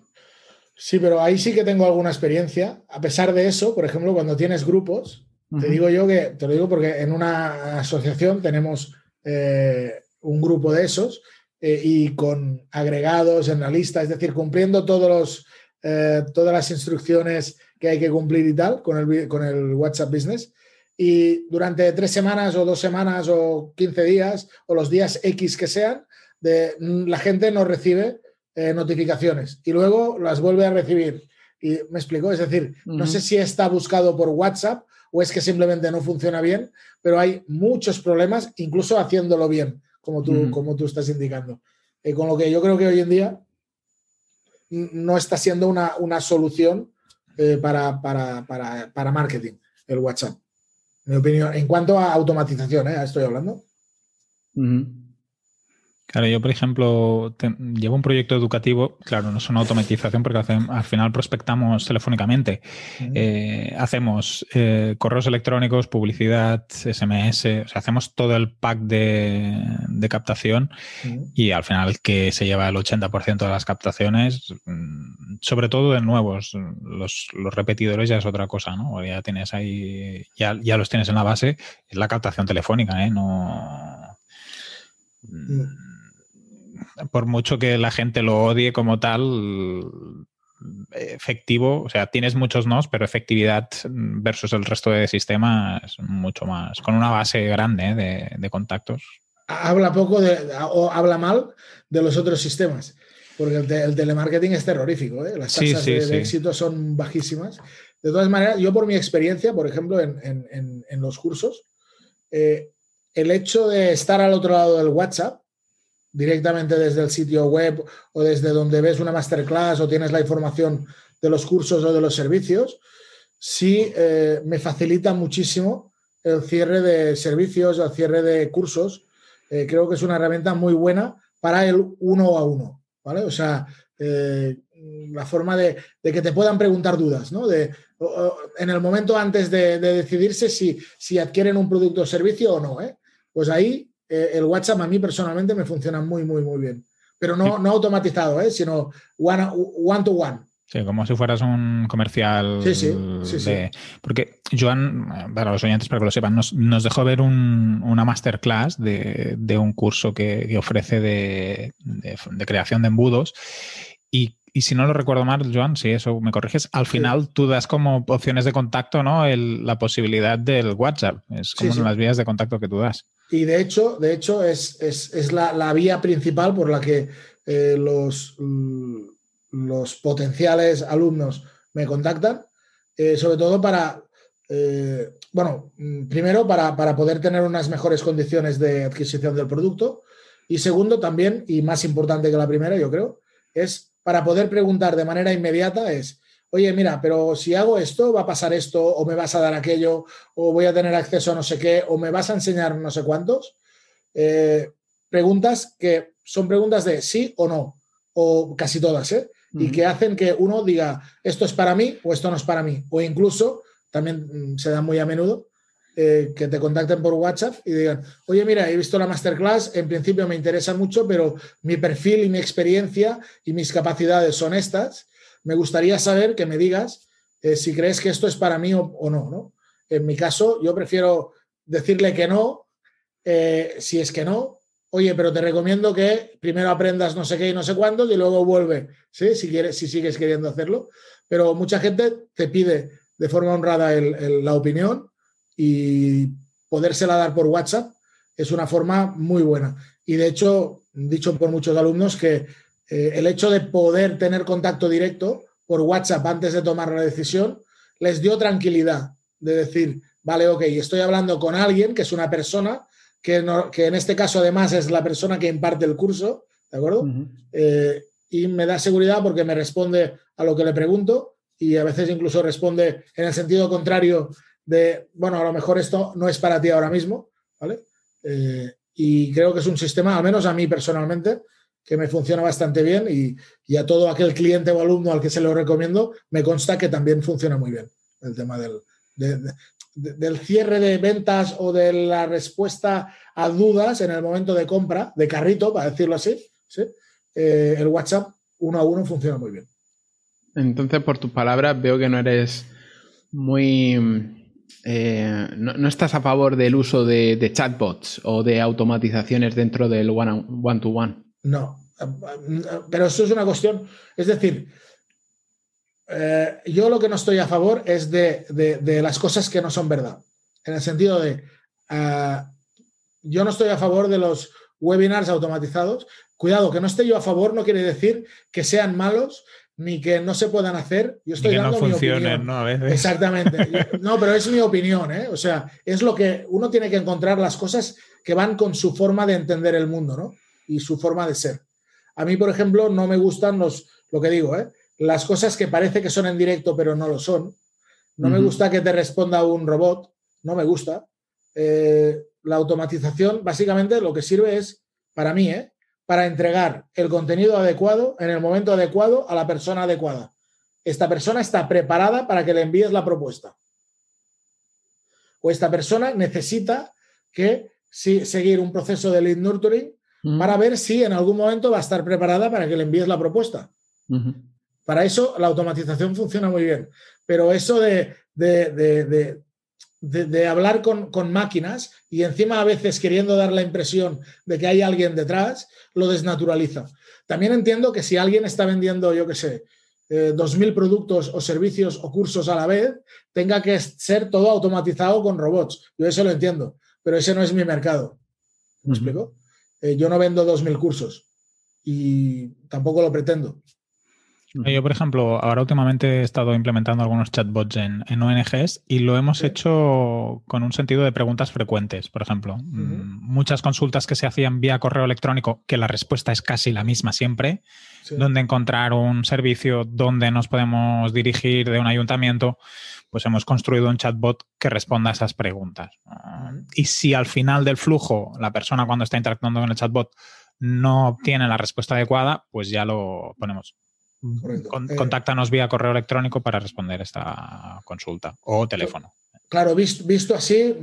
Sí, pero ahí sí que tengo alguna experiencia. A pesar de eso, por ejemplo, cuando tienes grupos, te digo yo que, te lo digo porque en una asociación tenemos eh, un grupo de esos eh, y con agregados en la lista, es decir, cumpliendo todos los, eh, todas las instrucciones que hay que cumplir y tal con el, con el WhatsApp Business y durante tres semanas o dos semanas o 15 días o los días X que sean, de, mm, la gente no recibe eh, notificaciones y luego las vuelve a recibir. Y me explico, es decir, no sé si está buscado por WhatsApp o es que simplemente no funciona bien, pero hay muchos problemas, incluso haciéndolo bien, como tú, como tú estás indicando. y con lo que yo creo que hoy en día no está siendo una, solución eh, para, para, para, para marketing, el WhatsApp mi opinión. En cuanto a automatización, ¿eh? estoy hablando. Claro, yo, por ejemplo, llevo un proyecto educativo, claro, no es una automatización porque al final prospectamos telefónicamente. Eh, hacemos eh, correos electrónicos, publicidad, SMS, o sea, hacemos todo el pack de, captación y al final que se lleva el 80% de las captaciones, mm, sobre todo de nuevos, los, repetidores ya es otra cosa, ¿no? Ya tienes ahí, ya, ya los tienes en la base, es la captación telefónica, ¿eh? No... Mm por mucho que la gente lo odie como tal, efectivo, o sea, tienes muchos nos, pero efectividad versus el resto de sistema es mucho más, con una base grande ¿eh? de, contactos. Habla poco de, o habla mal de los otros sistemas, porque el, telemarketing es terrorífico, ¿eh? las tasas de, éxito son bajísimas. De todas maneras, yo por mi experiencia, por ejemplo, en, los cursos, eh, el hecho de estar al otro lado del WhatsApp, directamente desde el sitio web o desde donde ves una masterclass o tienes la información de los cursos o de los servicios, sí eh, me facilita muchísimo el cierre de servicios, el cierre de cursos. Eh, creo que es una herramienta muy buena para el uno a uno, ¿vale? O sea, eh, la forma de, que te puedan preguntar dudas, ¿no? De, en el momento antes de, decidirse si, si, adquieren un producto o servicio o no, Pues ahí eh, el WhatsApp a mí personalmente me funciona muy, muy, muy bien. Pero no, no automatizado, ¿eh? sino one, one to one. Sí, como si fueras un comercial. Sí, sí, sí, Porque Joan, para los oyentes, para que lo sepan, nos, dejó ver una masterclass de, un curso que, ofrece de, creación de embudos. Y, si no lo recuerdo mal, Joan, si eso me corriges, al final tú das como opciones de contacto, ¿no? la posibilidad del WhatsApp. Es como las vías de contacto que tú das. Y de hecho, de hecho es, es, la, vía principal por la que eh, los, mm, los potenciales alumnos me contactan, eh, sobre todo para, eh, bueno, mm, primero para, para, poder tener unas mejores condiciones de adquisición del producto. Y segundo también, y más importante que la primera, yo creo, es para poder preguntar de manera inmediata es, oye, mira, pero si hago esto, va a pasar esto, o me vas a dar aquello, o voy a tener acceso a no sé qué, o me vas a enseñar no sé cuántos. Eh, preguntas que son preguntas de sí o no, o casi todas, ¿eh? Y que hacen que uno diga, esto es para mí o esto no es para mí. O incluso, también mm, se da muy a menudo, eh, que te contacten por WhatsApp y digan, oye, mira, he visto la masterclass, en principio me interesa mucho, pero mi perfil y mi experiencia y mis capacidades son estas me gustaría saber que me digas eh, si crees que esto es para mí o, no, no, En mi caso, yo prefiero decirle que no, eh, si es que no, oye, pero te recomiendo que primero aprendas no sé qué y no sé cuándo y luego vuelve, ¿sí? Si, quieres, si sigues queriendo hacerlo. Pero mucha gente te pide de forma honrada la opinión y podérsela dar por WhatsApp es una forma muy buena. Y de hecho, dicho por muchos alumnos que eh, el hecho de poder tener contacto directo por WhatsApp antes de tomar la decisión les dio tranquilidad de decir, vale, ok, estoy hablando con alguien que es una persona que, que en este caso además es la persona que imparte el curso, ¿de acuerdo? Eh, y me da seguridad porque me responde a lo que le pregunto y a veces incluso responde en el sentido contrario de, bueno, a lo mejor esto no es para ti ahora mismo, ¿vale? Eh, y creo que es un sistema, al menos a mí personalmente, que me funciona bastante bien y, a todo aquel cliente o alumno al que se lo recomiendo, me consta que también funciona muy bien el tema del, del cierre de ventas o de la respuesta a dudas en el momento de compra, de carrito, para decirlo así, eh, el WhatsApp uno a uno funciona muy bien. Entonces, por tus palabras, veo que no eres muy... Eh, no, estás a favor del uso de, chatbots o de automatizaciones dentro del one-to-one. -one. No, pero eso es una cuestión, es decir, eh, yo lo que no estoy a favor es de, las cosas que no son verdad, en el sentido de, eh, yo no estoy a favor de los webinars automatizados. Cuidado, que no esté yo a favor no quiere decir que sean malos ni que no se puedan hacer. Yo estoy dando mi opinión. ¿no? Exactamente. <laughs> No, pero es mi opinión, ¿eh? O sea, es lo que uno tiene que encontrar las cosas que van con su forma de entender el mundo, ¿no? Y su forma de ser. A mí, por ejemplo, no me gustan los, lo que digo, ¿eh? las cosas que parece que son en directo pero no lo son. No me gusta que te responda un robot, no me gusta. Eh, la automatización básicamente lo que sirve es, para mí, ¿eh? para entregar el contenido adecuado en el momento adecuado a la persona adecuada. Esta persona está preparada para que le envíes la propuesta. O esta persona necesita que seguir un proceso de lead nurturing para ver si en algún momento va a estar preparada para que le envíes la propuesta. Para eso la automatización funciona muy bien, pero eso de, de, hablar con, máquinas y encima a veces queriendo dar la impresión de que hay alguien detrás, lo desnaturaliza. También entiendo que si alguien está vendiendo, yo qué sé, eh, dos 2.000 productos o servicios o cursos a la vez, tenga que ser todo automatizado con robots. Yo eso lo entiendo, pero ese no es mi mercado. ¿Me explico? Eh, yo no vendo 2.000 cursos y tampoco lo pretendo. Yo, por ejemplo, ahora últimamente he estado implementando algunos chatbots en, ONGs y lo hemos hecho con un sentido de preguntas frecuentes. Por ejemplo, mm, muchas consultas que se hacían vía correo electrónico, que la respuesta es casi la misma siempre, donde encontrar un servicio donde nos podemos dirigir de un ayuntamiento, pues hemos construido un chatbot que responda a esas preguntas. Y si al final del flujo la persona cuando está interactuando con el chatbot no obtiene la respuesta adecuada, pues ya lo ponemos. Eh, contáctanos vía correo electrónico para responder esta consulta o teléfono. Claro, visto, visto así,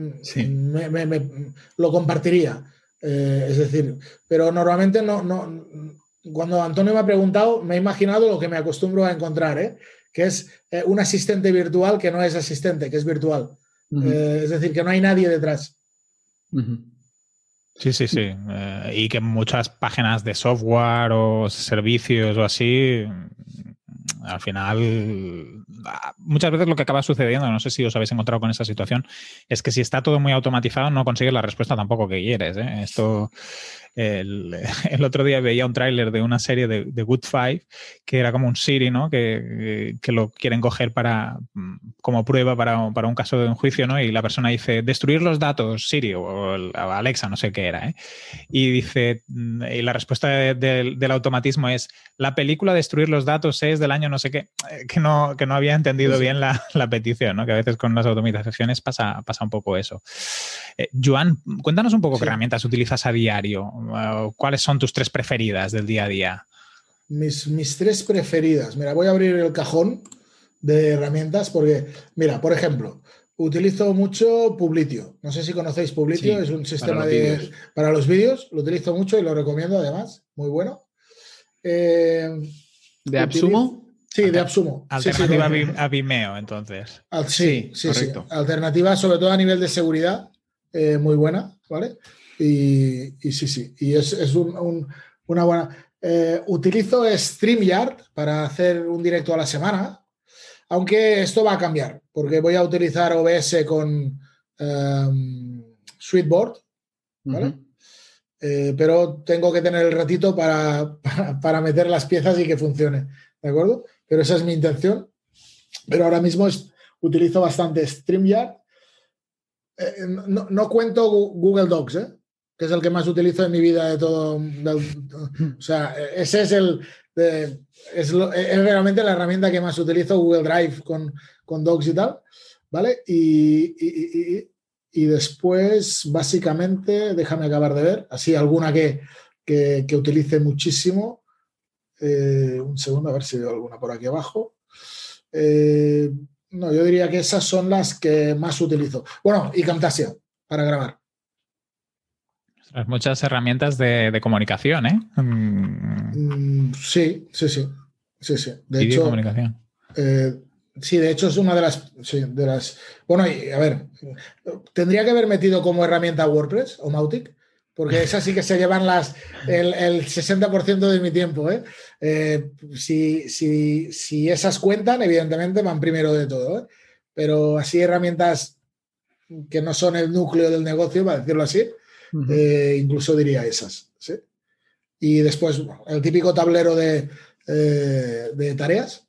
lo compartiría. Eh, es decir, pero normalmente no, no, cuando Antonio me ha preguntado, me he imaginado lo que me acostumbro a encontrar, ¿eh? que es eh, un asistente virtual que no es asistente, que es virtual. Eh, es decir, que no hay nadie detrás. Sí, sí, sí. Eh, y que muchas páginas de software o servicios o así, al final muchas veces lo que acaba sucediendo, no sé si os habéis encontrado con esa situación, es que si está todo muy automatizado no consigues la respuesta tampoco que quieres. ¿eh? Esto <laughs> el, otro día veía un tráiler de una serie de, Good Five que era como un Siri, ¿no? Que, lo quieren coger para como prueba para, un caso de un juicio, ¿no? Y la persona dice, destruir los datos, Siri o, Alexa, no sé qué era, ¿eh? Y dice, y la respuesta del automatismo es, la película Destruir los datos es del año no sé qué, eh, que no, que no había entendido bien la, petición, ¿no? Que a veces con las automatizaciones pasa, pasa un poco eso. Eh, Joan, cuéntanos un poco qué herramientas utilizas a diario ¿Cuáles son tus tres preferidas del día a día? Mis, mis tres preferidas. Mira, voy a abrir el cajón de herramientas porque, mira, por ejemplo, utilizo mucho Publitio. No sé si conocéis Publitio, es un sistema para de, para los vídeos. Lo utilizo mucho y lo recomiendo además. Muy bueno. Eh, ¿De AppSumo? Sí, de AppSumo. Alternativa a Vimeo, entonces. sí, sí, sí, Alternativa, sobre todo a nivel de seguridad, eh, muy buena, ¿vale? Y, sí, sí, y es, una buena... Eh, utilizo StreamYard para hacer un directo a la semana, aunque esto va a cambiar, porque voy a utilizar OBS con um, Sweetboard, ¿vale? Eh, pero tengo que tener el ratito para, para, meter las piezas y que funcione, ¿de acuerdo? Pero esa es mi intención. Pero ahora mismo utilizo bastante StreamYard. Eh, no, no, cuento Google Docs, ¿eh? Que es el que más utilizo en mi vida de todo. o sea, ese es el. es, realmente la herramienta que más utilizo, Google Drive con, con Docs y tal. ¿Vale? Y, después, básicamente, déjame acabar de ver, así alguna que, que, utilice muchísimo. Eh, un segundo, a ver si veo alguna por aquí abajo. Eh, no, yo diría que esas son las que más utilizo. Bueno, y Camtasia para grabar. Muchas herramientas de, comunicación, ¿eh? Mm, sí, sí, sí. sí, sí. De hecho, comunicación. Eh, sí, de hecho es una de las, de las. Bueno, y, a ver, tendría que haber metido como herramienta WordPress o Mautic, porque esas sí que se llevan las, el, 60% de mi tiempo. ¿eh? eh si, si, esas cuentan, evidentemente van primero de todo. ¿eh? Pero así herramientas que no son el núcleo del negocio, para decirlo así, eh, incluso diría esas. Y después el típico tablero de, eh, de tareas,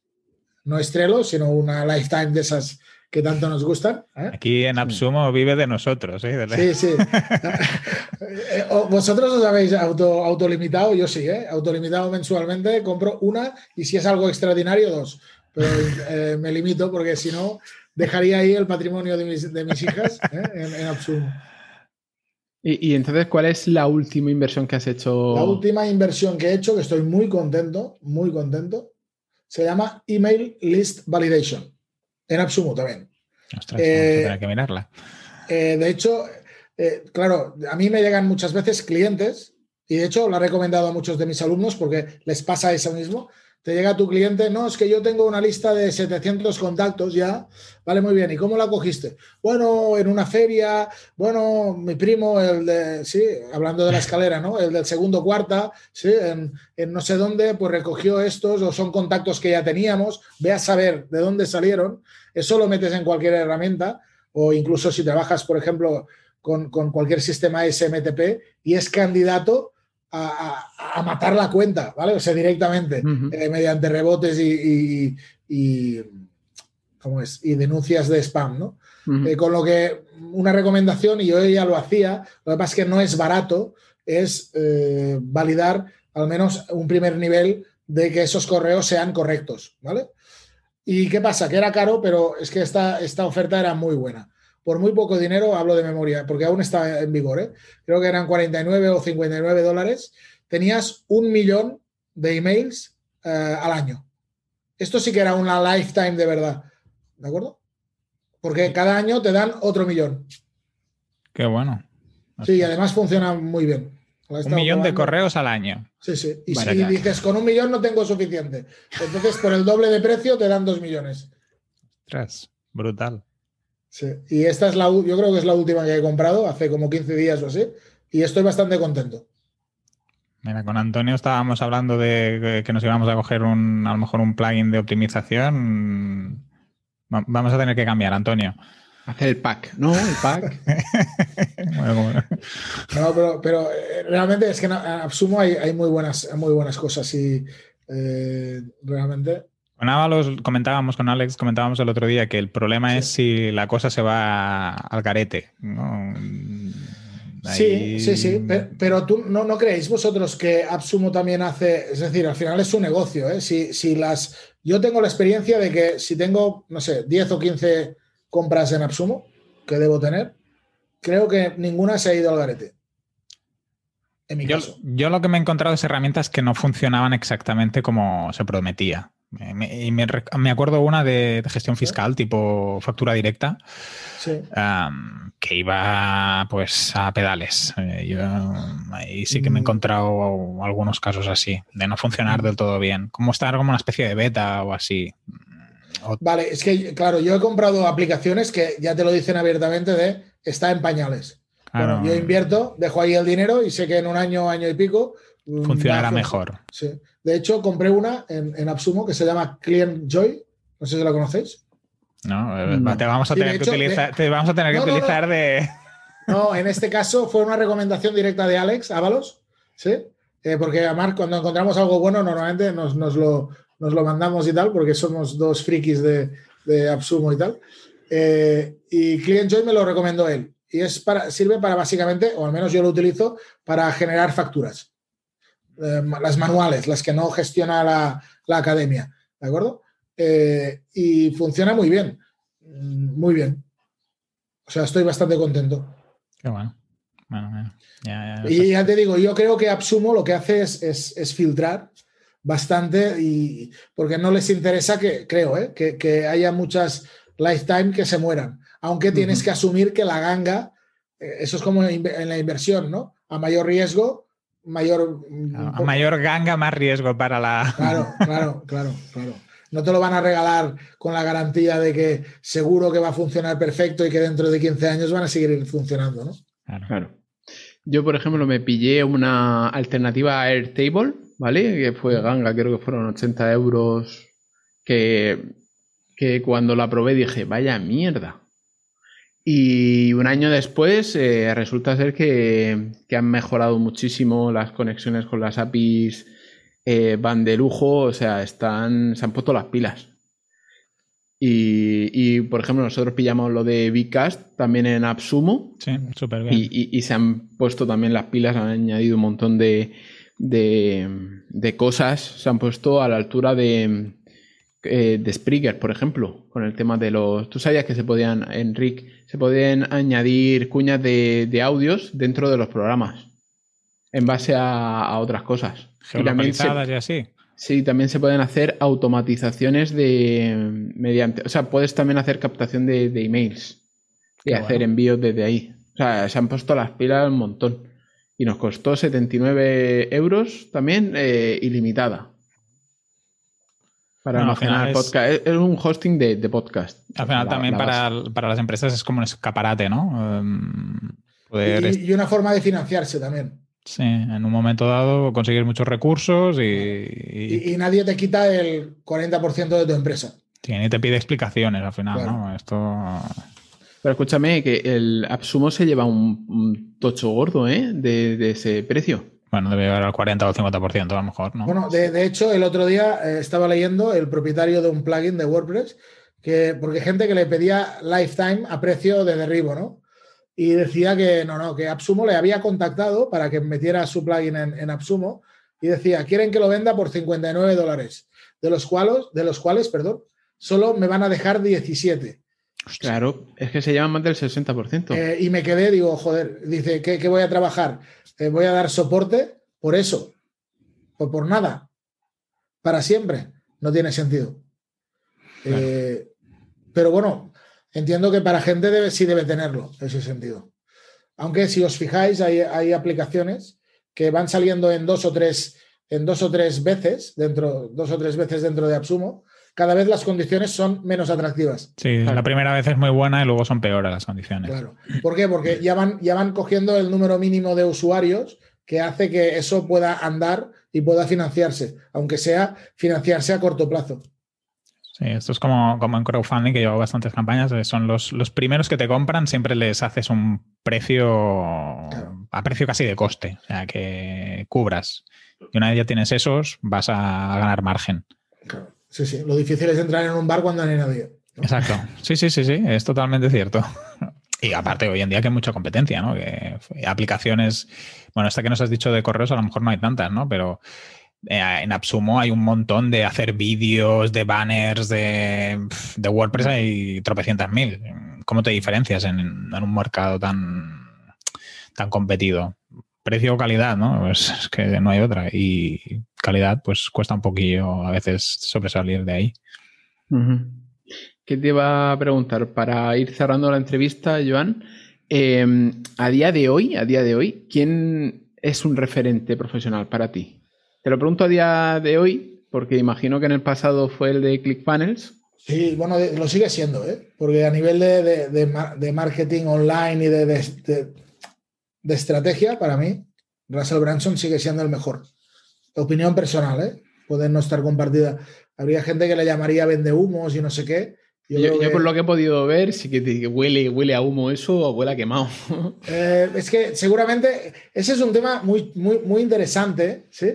no estrelo, sino una lifetime de esas que tanto nos gustan. ¿eh? Aquí en Absumo vive de nosotros. Sí, sí. <laughs> <laughs> Vosotros os habéis auto, autolimitado, yo sí, autolimitado mensualmente, compro una y si es algo extraordinario, dos. Pero me limito porque si no, dejaría ahí el patrimonio de mis, de mis hijas en, en Absumo. Y, entonces, ¿cuál es la última inversión que has hecho? La última inversión que he hecho, que estoy muy contento, muy contento, se llama Email List Validation. En Absumo también. Ostras, eh, que mirarla. Eh, de hecho, eh, claro, a mí me llegan muchas veces clientes, y de hecho lo he recomendado a muchos de mis alumnos porque les pasa eso mismo, te llega tu cliente, no, es que yo tengo una lista de 700 contactos ya, vale, muy bien, ¿y cómo la cogiste? Bueno, en una feria, bueno, mi primo, el de, sí, hablando de la escalera, ¿no? El del segundo cuarta, sí, en, no sé dónde, pues recogió estos o son contactos que ya teníamos, ve a saber de dónde salieron, eso lo metes en cualquier herramienta o incluso si trabajas, por ejemplo, con, con cualquier sistema SMTP y es candidato a, matar la cuenta, ¿vale? O sea, directamente, eh, mediante rebotes y, y, ¿cómo es? y denuncias de spam, ¿no? Eh, con lo que una recomendación, y yo ya lo hacía, lo que pasa es que no es barato, es eh, validar al menos un primer nivel de que esos correos sean correctos, ¿vale? ¿Y qué pasa? Que era caro, pero es que esta, esta oferta era muy buena por muy poco dinero, hablo de memoria, porque aún está en vigor, ¿eh? creo que eran 49 o 59 dólares, tenías un millón de emails eh, al año. Esto sí que era una lifetime de verdad, ¿de acuerdo? Porque cada año te dan otro millón. Qué bueno. Sí, y además funciona muy bien. Un millón de correos al año. Sí, sí. Y si dices, con un millón no tengo suficiente. Entonces, por el doble de precio te dan dos millones. Ostras, brutal. Sí, y esta es la, yo creo que es la última que he comprado, hace como 15 días o así, y estoy bastante contento. Mira, con Antonio estábamos hablando de que nos íbamos a coger un, a lo mejor un plugin de optimización Vamos a tener que cambiar, Antonio. Hacer el pack, ¿no? El pack. <laughs> No, pero, eh, realmente es que en Absumo hay, muy, buenas, muy buenas cosas y eh, realmente. Con Ábalos comentábamos, con Alex comentábamos el otro día que el problema es si la cosa se va al carete. Sí, sí, sí, pero, tú no, no, creéis vosotros que Absumo también hace, es decir, al final es su negocio, ¿eh? Si, si las, yo tengo la experiencia de que si tengo, no sé, 10 o 15 compras en Absumo que debo tener, creo que ninguna se ha ido al garete. En mi yo, caso. Yo lo que me he encontrado es herramientas que no funcionaban exactamente como se prometía. Y me, acuerdo una de, gestión fiscal, tipo factura directa, que iba pues a pedales. Eh, yo ahí sí que me he mm. encontrado algunos casos así, de no funcionar mm. del todo bien. Como estar como una especie de beta o así. Vale, es que, claro, yo he comprado aplicaciones que ya te lo dicen abiertamente de está en pañales. Yo invierto, dejo ahí el dinero y sé que en un año, año y pico. Mm, Funcionará mejor. Sí. De hecho, compré una en, en Absumo que se llama Client Joy. No sé si la conocéis. No, eh, te vamos a tener que utilizar, te vamos a tener que utilizar de. No, en este caso fue una recomendación directa de Alex Ábalos, ¿sí? Eh, porque además cuando encontramos algo bueno normalmente nos, nos, lo, nos lo mandamos y tal, porque somos dos frikis de, de Absumo y tal. Eh, y Client Joy me lo recomendó él. Y es para, sirve para básicamente, o al menos yo lo utilizo, para generar facturas. Eh, las manuales, las que no gestiona la, la academia. ¿De acuerdo? Eh, y funciona muy bien. Mm, muy bien. O sea, estoy bastante contento. Qué bueno. y ya te digo, yo creo que Absumo lo que hace es, es, es filtrar bastante y porque no les interesa que, creo, ¿eh? que, haya muchas lifetime que se mueran. Aunque tienes que asumir que la ganga, eh, eso es como en la inversión, ¿no? A mayor riesgo, mayor... A, mayor ganga, más riesgo para la... <laughs> Claro, claro, claro, claro. No te lo van a regalar con la garantía de que seguro que va a funcionar perfecto y que dentro de 15 años van a seguir funcionando, ¿no? Claro. Yo, por ejemplo, me pillé una alternativa a Airtable ¿vale? Que fue ganga, creo que fueron 80 euros. Que, que cuando la probé dije, vaya mierda. Y un año después eh, resulta ser que, han mejorado muchísimo las conexiones con las APIs, eh, van de lujo, o sea, están, se han puesto las pilas. Y, por ejemplo, nosotros pillamos lo de Bcast también en Absumo. Sí, súper bien. y, se han puesto también las pilas, han añadido un montón de, de, cosas se han puesto a la altura de, eh, de Springer, por ejemplo, con el tema de los... Tú sabías que se podían, Enric, se podían añadir cuñas de, audios dentro de los programas en base a, otras cosas. Geolocalizadas y, así. Sí, también se pueden hacer automatizaciones de mediante, o sea, puedes también hacer captación de, emails y hacer envíos desde ahí. O sea, se han puesto las pilas un montón y nos costó 79 euros también eh, ilimitada. Para almacenar podcast. Es, un hosting de, podcast. Al final también para, las empresas es como un escaparate, ¿no? Em, y, una forma de financiarse también. Sí, en un momento dado conseguir muchos recursos y... Y, nadie te quita el 40% de tu empresa. Sí, ni te pide explicaciones al final, ¿no? Esto... Pero escúchame, que el Absumo se lleva un, tocho gordo, ¿eh? De, ese precio. Bueno, debe haber al 40 o 50% a lo mejor, ¿no? Bueno, de, hecho, el otro día eh, estaba leyendo el propietario de un plugin de WordPress, que, porque gente que le pedía lifetime a precio de derribo, ¿no? Y decía que no, no, que Absumo le había contactado para que metiera su plugin en, en Absumo y decía, quieren que lo venda por 59 dólares, de los cuales, de los cuales, perdón, solo me van a dejar 17. Claro, es que se llama más del 60%. Eh, y me quedé, digo, joder, dice, ¿qué, voy a trabajar? Eh, ¿Voy a dar soporte por eso? ¿O por nada? ¿Para siempre? No tiene sentido. Eh, pero bueno, entiendo que para gente debe, sí debe tenerlo, ese sentido. Aunque si os fijáis, hay, hay aplicaciones que van saliendo en dos o tres, en dos o tres veces dentro, dos o tres veces dentro de Absumo cada vez las condiciones son menos atractivas. Sí, la primera vez es muy buena y luego son peores las condiciones. Claro. ¿Por qué? Porque ya van, ya van cogiendo el número mínimo de usuarios que hace que eso pueda andar y pueda financiarse, aunque sea financiarse a corto plazo. Sí, esto es como, como en crowdfunding, que llevo bastantes campañas. Eh, son los, los primeros que te compran, siempre les haces un precio a precio casi de coste, o sea, que cubras. Y una vez ya tienes esos, vas a ganar margen. Sí, sí. Lo difícil es entrar en un bar cuando no hay nadie. Exacto. Sí, sí, sí, sí. Es totalmente cierto. Y aparte, hoy en día que hay mucha competencia, ¿no? Que aplicaciones. Bueno, esta que nos has dicho de correos, a lo mejor no hay tantas, ¿no? Pero eh, en Absumo hay un montón de hacer vídeos, de banners, de, de WordPress hay tropecientas mil. ¿Cómo te diferencias en, en, un mercado tan, tan competido? Precio o calidad, ¿no? Pues es que no hay otra. Y calidad, pues cuesta un poquillo a veces sobresalir de ahí. Uh -huh. ¿Qué te iba a preguntar? Para ir cerrando la entrevista, Joan, eh, a día de hoy, a día de hoy, ¿quién es un referente profesional para ti? Te lo pregunto a día de hoy, porque imagino que en el pasado fue el de ClickFunnels. Sí, bueno, lo sigue siendo, ¿eh? porque a nivel de, de, de, de marketing online y de, estrategia, para mí, Russell Branson sigue siendo el mejor. Opinión personal, ¿eh? puede no estar compartida. Habría gente que le llamaría vende humos y no sé qué. Yo, yo, yo que... por lo que he podido ver, sí que te, huele, huele a humo eso o huele a quemado. <laughs> Eh, es que seguramente ese es un tema muy, muy, muy interesante, ¿sí?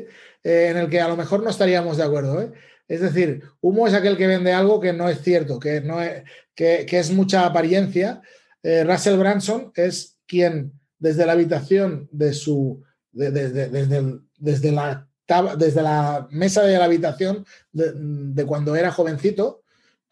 Eh, en el que a lo mejor no estaríamos de acuerdo. ¿eh? Es decir, humo es aquel que vende algo que no es cierto, que, no es, que, que es mucha apariencia. Russell Branson es quien desde la habitación de su, de, de, de, desde, el, desde, la, desde la mesa de la habitación de, cuando era jovencito,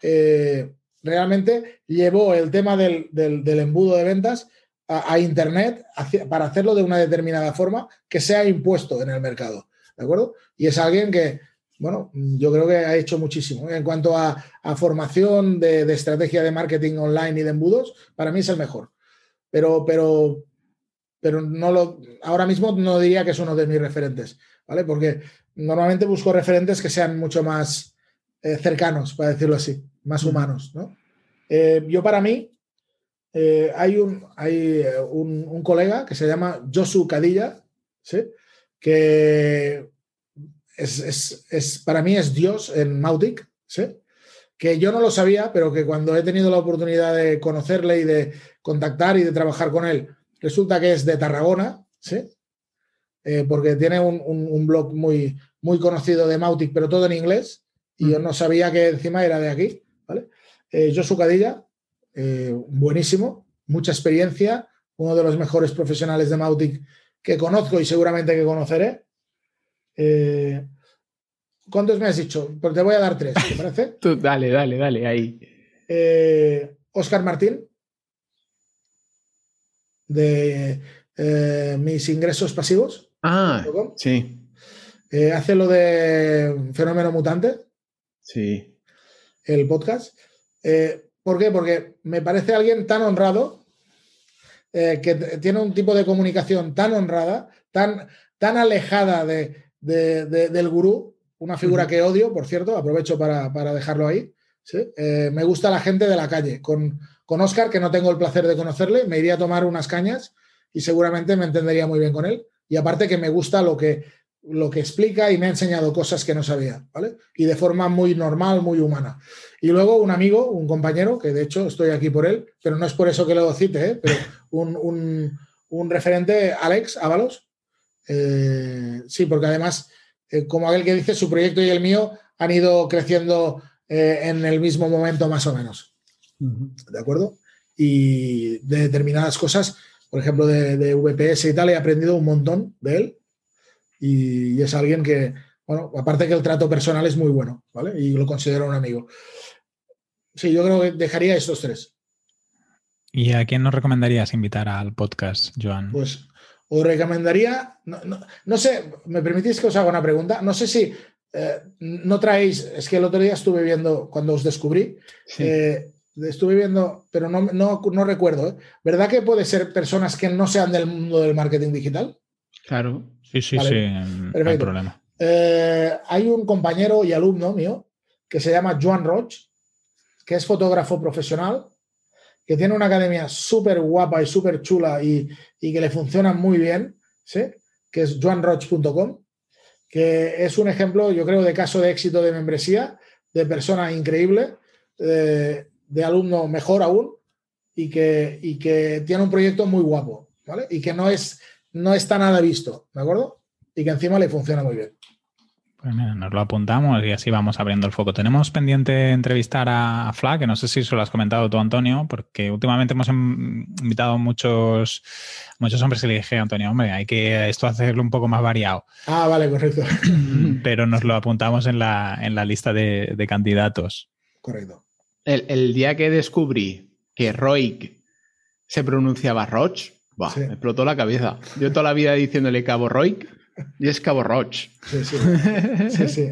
eh, realmente llevó el tema del, del, embudo de ventas a, Internet para hacerlo de una determinada forma que sea impuesto en el mercado. ¿De acuerdo? Y es alguien que, bueno, yo creo que ha hecho muchísimo. En cuanto a, a formación de, de, estrategia de marketing online y de embudos, para mí es el mejor. Pero, pero, pero no lo, ahora mismo no diría que es uno de mis referentes, ¿vale? Porque normalmente busco referentes que sean mucho más eh, cercanos, para decirlo así, más humanos, ¿no? Eh, yo para mí, eh, hay, un, hay un, un, colega que se llama Josu Cadilla, ¿sí? que es, es, es, para mí es Dios en Mautic, ¿sí? que yo no lo sabía, pero que cuando he tenido la oportunidad de conocerle y de contactar y de trabajar con él, resulta que es de Tarragona, ¿sí? Eh, porque tiene un, un, un, blog muy, muy conocido de Mautic, pero todo en inglés, y mm. yo no sabía que encima era de aquí, ¿vale? Eh, Josu Cadilla, eh, buenísimo, mucha experiencia, uno de los mejores profesionales de Mautic que conozco y seguramente que conoceré. Eh, ¿Cuántos me has dicho? Pues te voy a dar tres, ¿te parece? <laughs> Tú, dale, dale, dale, ahí. Oscar Martín, de eh, mis ingresos pasivos. Ah, sí. Eh, hace lo de Fenómeno Mutante. Sí. El podcast. Eh, ¿Por qué? Porque me parece alguien tan honrado que tiene un tipo de comunicación tan honrada, tan, tan alejada de, de, de, del gurú, una figura uh -huh. que odio, por cierto, aprovecho para, para dejarlo ahí. ¿sí? Me gusta la gente de la calle. Con, con Oscar, que no tengo el placer de conocerle, me iría a tomar unas cañas y seguramente me entendería muy bien con él. Y aparte que me gusta lo que, lo que explica y me ha enseñado cosas que no sabía, ¿vale? Y de forma muy normal, muy humana. Y luego un amigo, un compañero, que de hecho estoy aquí por él, pero no es por eso que lo cite, ¿eh? pero un, un, un, referente, Alex Ábalos. Eh, sí, porque además, eh, como aquel que dice, su proyecto y el mío han ido creciendo eh, en el mismo momento más o menos. Uh -huh. ¿De acuerdo? Y de determinadas cosas, por ejemplo, de, de VPS y tal, he aprendido un montón de él y, es alguien que, bueno, aparte que el trato personal es muy bueno, ¿vale? Y lo considero un amigo. Sí, yo creo que dejaría estos tres. ¿Y a quién nos recomendarías invitar al podcast, Joan? Pues os recomendaría, no, no, no sé, me permitís que os haga una pregunta, no sé si eh, no traéis, es que el otro día estuve viendo, cuando os descubrí, sí. eh, estuve viendo, pero no, no, no recuerdo, ¿eh? ¿verdad que puede ser personas que no sean del mundo del marketing digital? Claro. Sí, sí, vale. sí, Perfecto. no hay problema. Eh, hay un compañero y alumno mío que se llama Joan Roch, que es fotógrafo profesional, que tiene una academia súper guapa y súper chula y, y, que le funciona muy bien, ¿sí? que es joanroch.com, que es un ejemplo, yo creo, de caso de éxito de membresía de persona increíble, de, de alumno mejor aún, y que, y que tiene un proyecto muy guapo, ¿vale? Y que no, es, no está nada visto, ¿de acuerdo? Y que encima le funciona muy bien. Pues mira, nos lo apuntamos y así vamos abriendo el foco. Tenemos pendiente entrevistar a Fla, que no sé si se lo has comentado tú, Antonio, porque últimamente hemos invitado a muchos, muchos hombres y le dije, Antonio, hombre, hay que esto hacerlo un poco más variado. Ah, vale, correcto. <laughs> Pero nos lo apuntamos en la, en la lista de, de candidatos. Correcto. El, el, día que descubrí que Roig se pronunciaba Roch, bah, sí. me explotó la cabeza. Yo toda la vida diciéndole Cabo Roig y es Cabo Roch. Sí, sí. Sí, sí.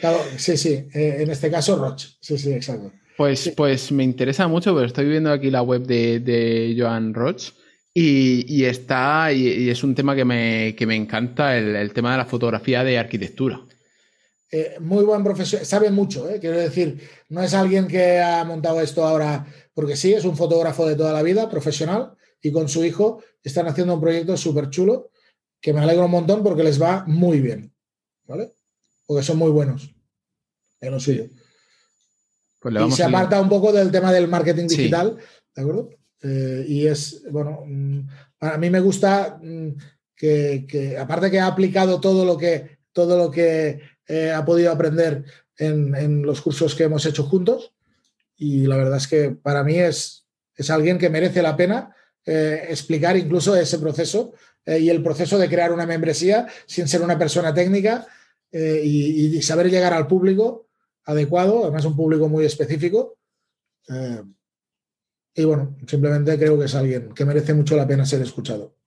Cabo, sí, sí. Eh, en este caso, Roch. Sí, sí, exacto. Pues, sí. pues me interesa mucho, pero estoy viendo aquí la web de, de Joan Roch y, y está, y, y, es un tema que me, que me encanta, el, el, tema de la fotografía de arquitectura. Eh, muy buen profesor, sabe mucho, ¿eh? quiero decir, no es alguien que ha montado esto ahora porque sí, es un fotógrafo de toda la vida, profesional, y con su hijo están haciendo un proyecto súper chulo que me alegro un montón porque les va muy bien, ¿vale? Porque son muy buenos en lo suyo. Pues y se aparta un poco del tema del marketing digital, sí. ¿de acuerdo? Eh, y es, bueno, a mí me gusta mm, que, que, aparte que ha aplicado todo lo que, todo lo que eh, ha podido aprender en, los cursos que hemos hecho juntos, y la verdad es que para mí es, es alguien que merece la pena eh, explicar incluso ese proceso eh, y el proceso de crear una membresía sin ser una persona técnica y, saber llegar al público adecuado, además un público muy específico. Y bueno, simplemente creo que es alguien que merece mucho la pena ser escuchado.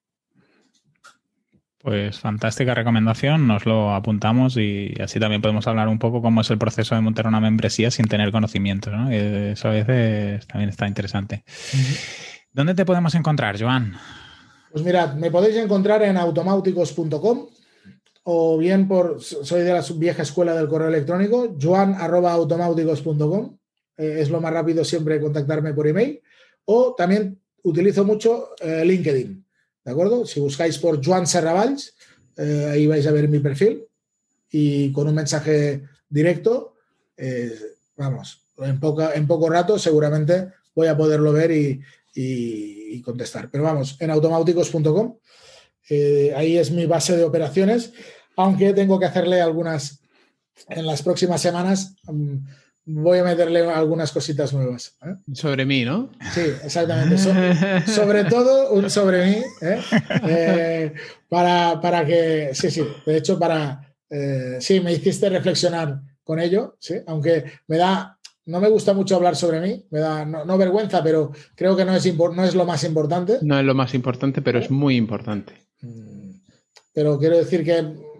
Pues fantástica recomendación, nos lo apuntamos y así también podemos hablar un poco cómo es el proceso de montar una membresía sin tener conocimiento, ¿no? Eso a veces también está interesante. ¿Dónde te podemos encontrar, Joan? Pues mirad, me podéis encontrar en automáuticos.com o bien por, soy de la vieja escuela del correo electrónico, joan.automáuticos.com, eh, es lo más rápido siempre contactarme por email, o también utilizo mucho eh, LinkedIn, ¿de acuerdo? Si buscáis por Joan Serravalls, eh, ahí vais a ver mi perfil y con un mensaje directo, eh, vamos, en, poca, en poco rato seguramente voy a poderlo ver y, y, contestar. Pero vamos, en automáuticos.com, eh, ahí es mi base de operaciones, aunque tengo que hacerle algunas, en las próximas semanas, um, voy a meterle algunas cositas nuevas. ¿eh? Sobre mí, ¿no? Sí, exactamente. So, sobre todo un sobre mí, ¿eh? Eh, para, para, que, sí, sí, de hecho, para, eh, sí, me hiciste reflexionar con ello, ¿sí? aunque me da, no me gusta mucho hablar sobre mí, me da, no, no vergüenza, pero creo que no es, no es lo más importante. No es lo más importante, pero es muy importante. Mm, pero quiero decir que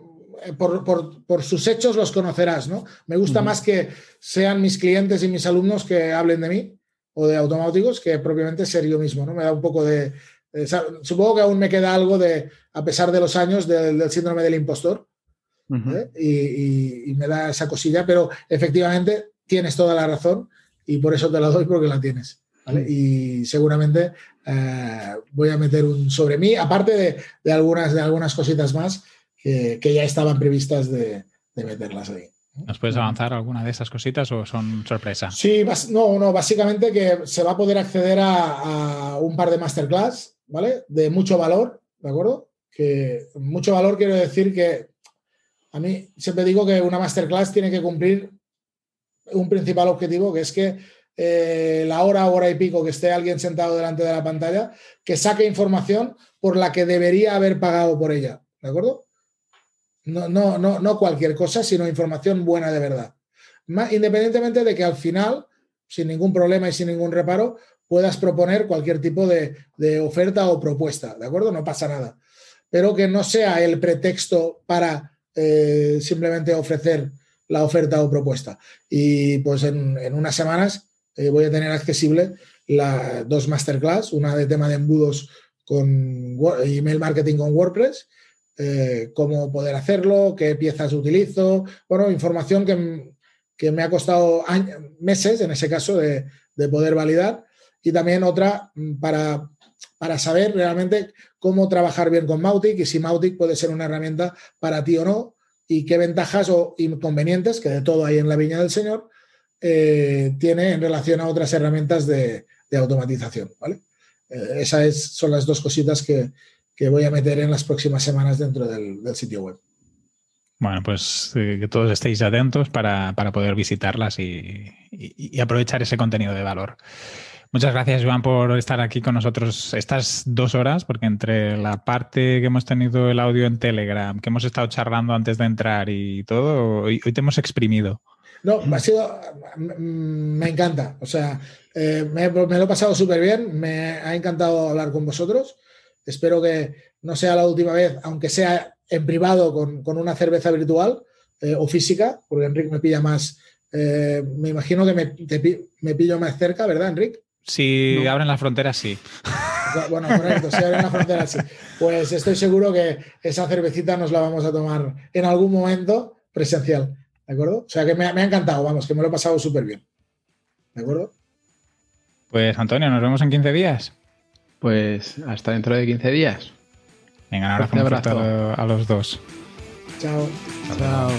por, por, por, sus hechos los conocerás, ¿no? Me gusta uh -huh. más que sean mis clientes y mis alumnos que hablen de mí o de automáticos que propiamente ser yo mismo, ¿no? Me da un poco de, de supongo que aún me queda algo de, a pesar de los años, de, del síndrome del impostor. Uh -huh. ¿eh? y, y, y, me da esa cosilla, pero efectivamente tienes toda la razón y por eso te la doy porque la tienes. ¿vale? Y seguramente eh, voy a meter un sobre mí, aparte de, de, algunas, de algunas cositas más que, que ya estaban previstas de, de, meterlas ahí. ¿Nos puedes avanzar alguna de esas cositas o son sorpresa? Sí, no, no, básicamente que se va a poder acceder a, a un par de masterclass, ¿vale? De mucho valor, ¿de acuerdo? Que mucho valor quiero decir que a mí siempre digo que una masterclass tiene que cumplir un principal objetivo, que es que eh, la hora, hora y pico que esté alguien sentado delante de la pantalla, que saque información por la que debería haber pagado por ella, ¿de acuerdo? No, no, no, no cualquier cosa, sino información buena de verdad. Independientemente de que al final, sin ningún problema y sin ningún reparo, puedas proponer cualquier tipo de, de oferta o propuesta, ¿de acuerdo? No pasa nada. Pero que no sea el pretexto para eh, simplemente ofrecer la oferta o propuesta. Y pues en, en unas semanas eh, voy a tener accesible la, dos masterclass, una de tema de embudos con email marketing con WordPress eh, cómo poder hacerlo, qué piezas utilizo, bueno, información que, que me ha costado años, meses, en ese caso, de, de, poder validar, y también otra mm, para, para saber realmente cómo trabajar bien con Mautic y si Mautic puede ser una herramienta para ti o no, y qué ventajas o inconvenientes, que de todo hay en la viña del Señor, eh, tiene en relación a otras herramientas de, automatización. ¿vale? Eh, esas son las dos cositas que, voy a meter en las próximas semanas dentro del, sitio web. Bueno, pues eh, que todos estéis atentos para, poder visitarlas y, aprovechar ese contenido de valor. Muchas gracias, Joan, por estar aquí con nosotros estas dos horas, porque entre la parte que hemos tenido el audio en Telegram, que hemos estado charlando antes de entrar y todo, hoy, te hemos exprimido. No, ha sido, me encanta. O sea, eh, me, lo he pasado súper bien. Me ha encantado hablar con vosotros. Espero que no sea la última vez, aunque sea en privado con, una cerveza virtual eh, o física, porque Enrique me pilla más. Eh, me imagino que me, me pillo más cerca, ¿verdad, Enrique? Si abren las fronteras, sí. Bueno, correcto, si abren las fronteras, sí. Pues estoy seguro que esa cervecita nos la vamos a tomar en algún momento presencial. ¿De acuerdo? O sea que me, ha encantado, vamos, que me lo he pasado súper bien. ¿De acuerdo? Pues Antonio, nos vemos en 15 días. Pues hasta dentro de 15 días. Venga, un abrazo, a los dos. Chao. Chao.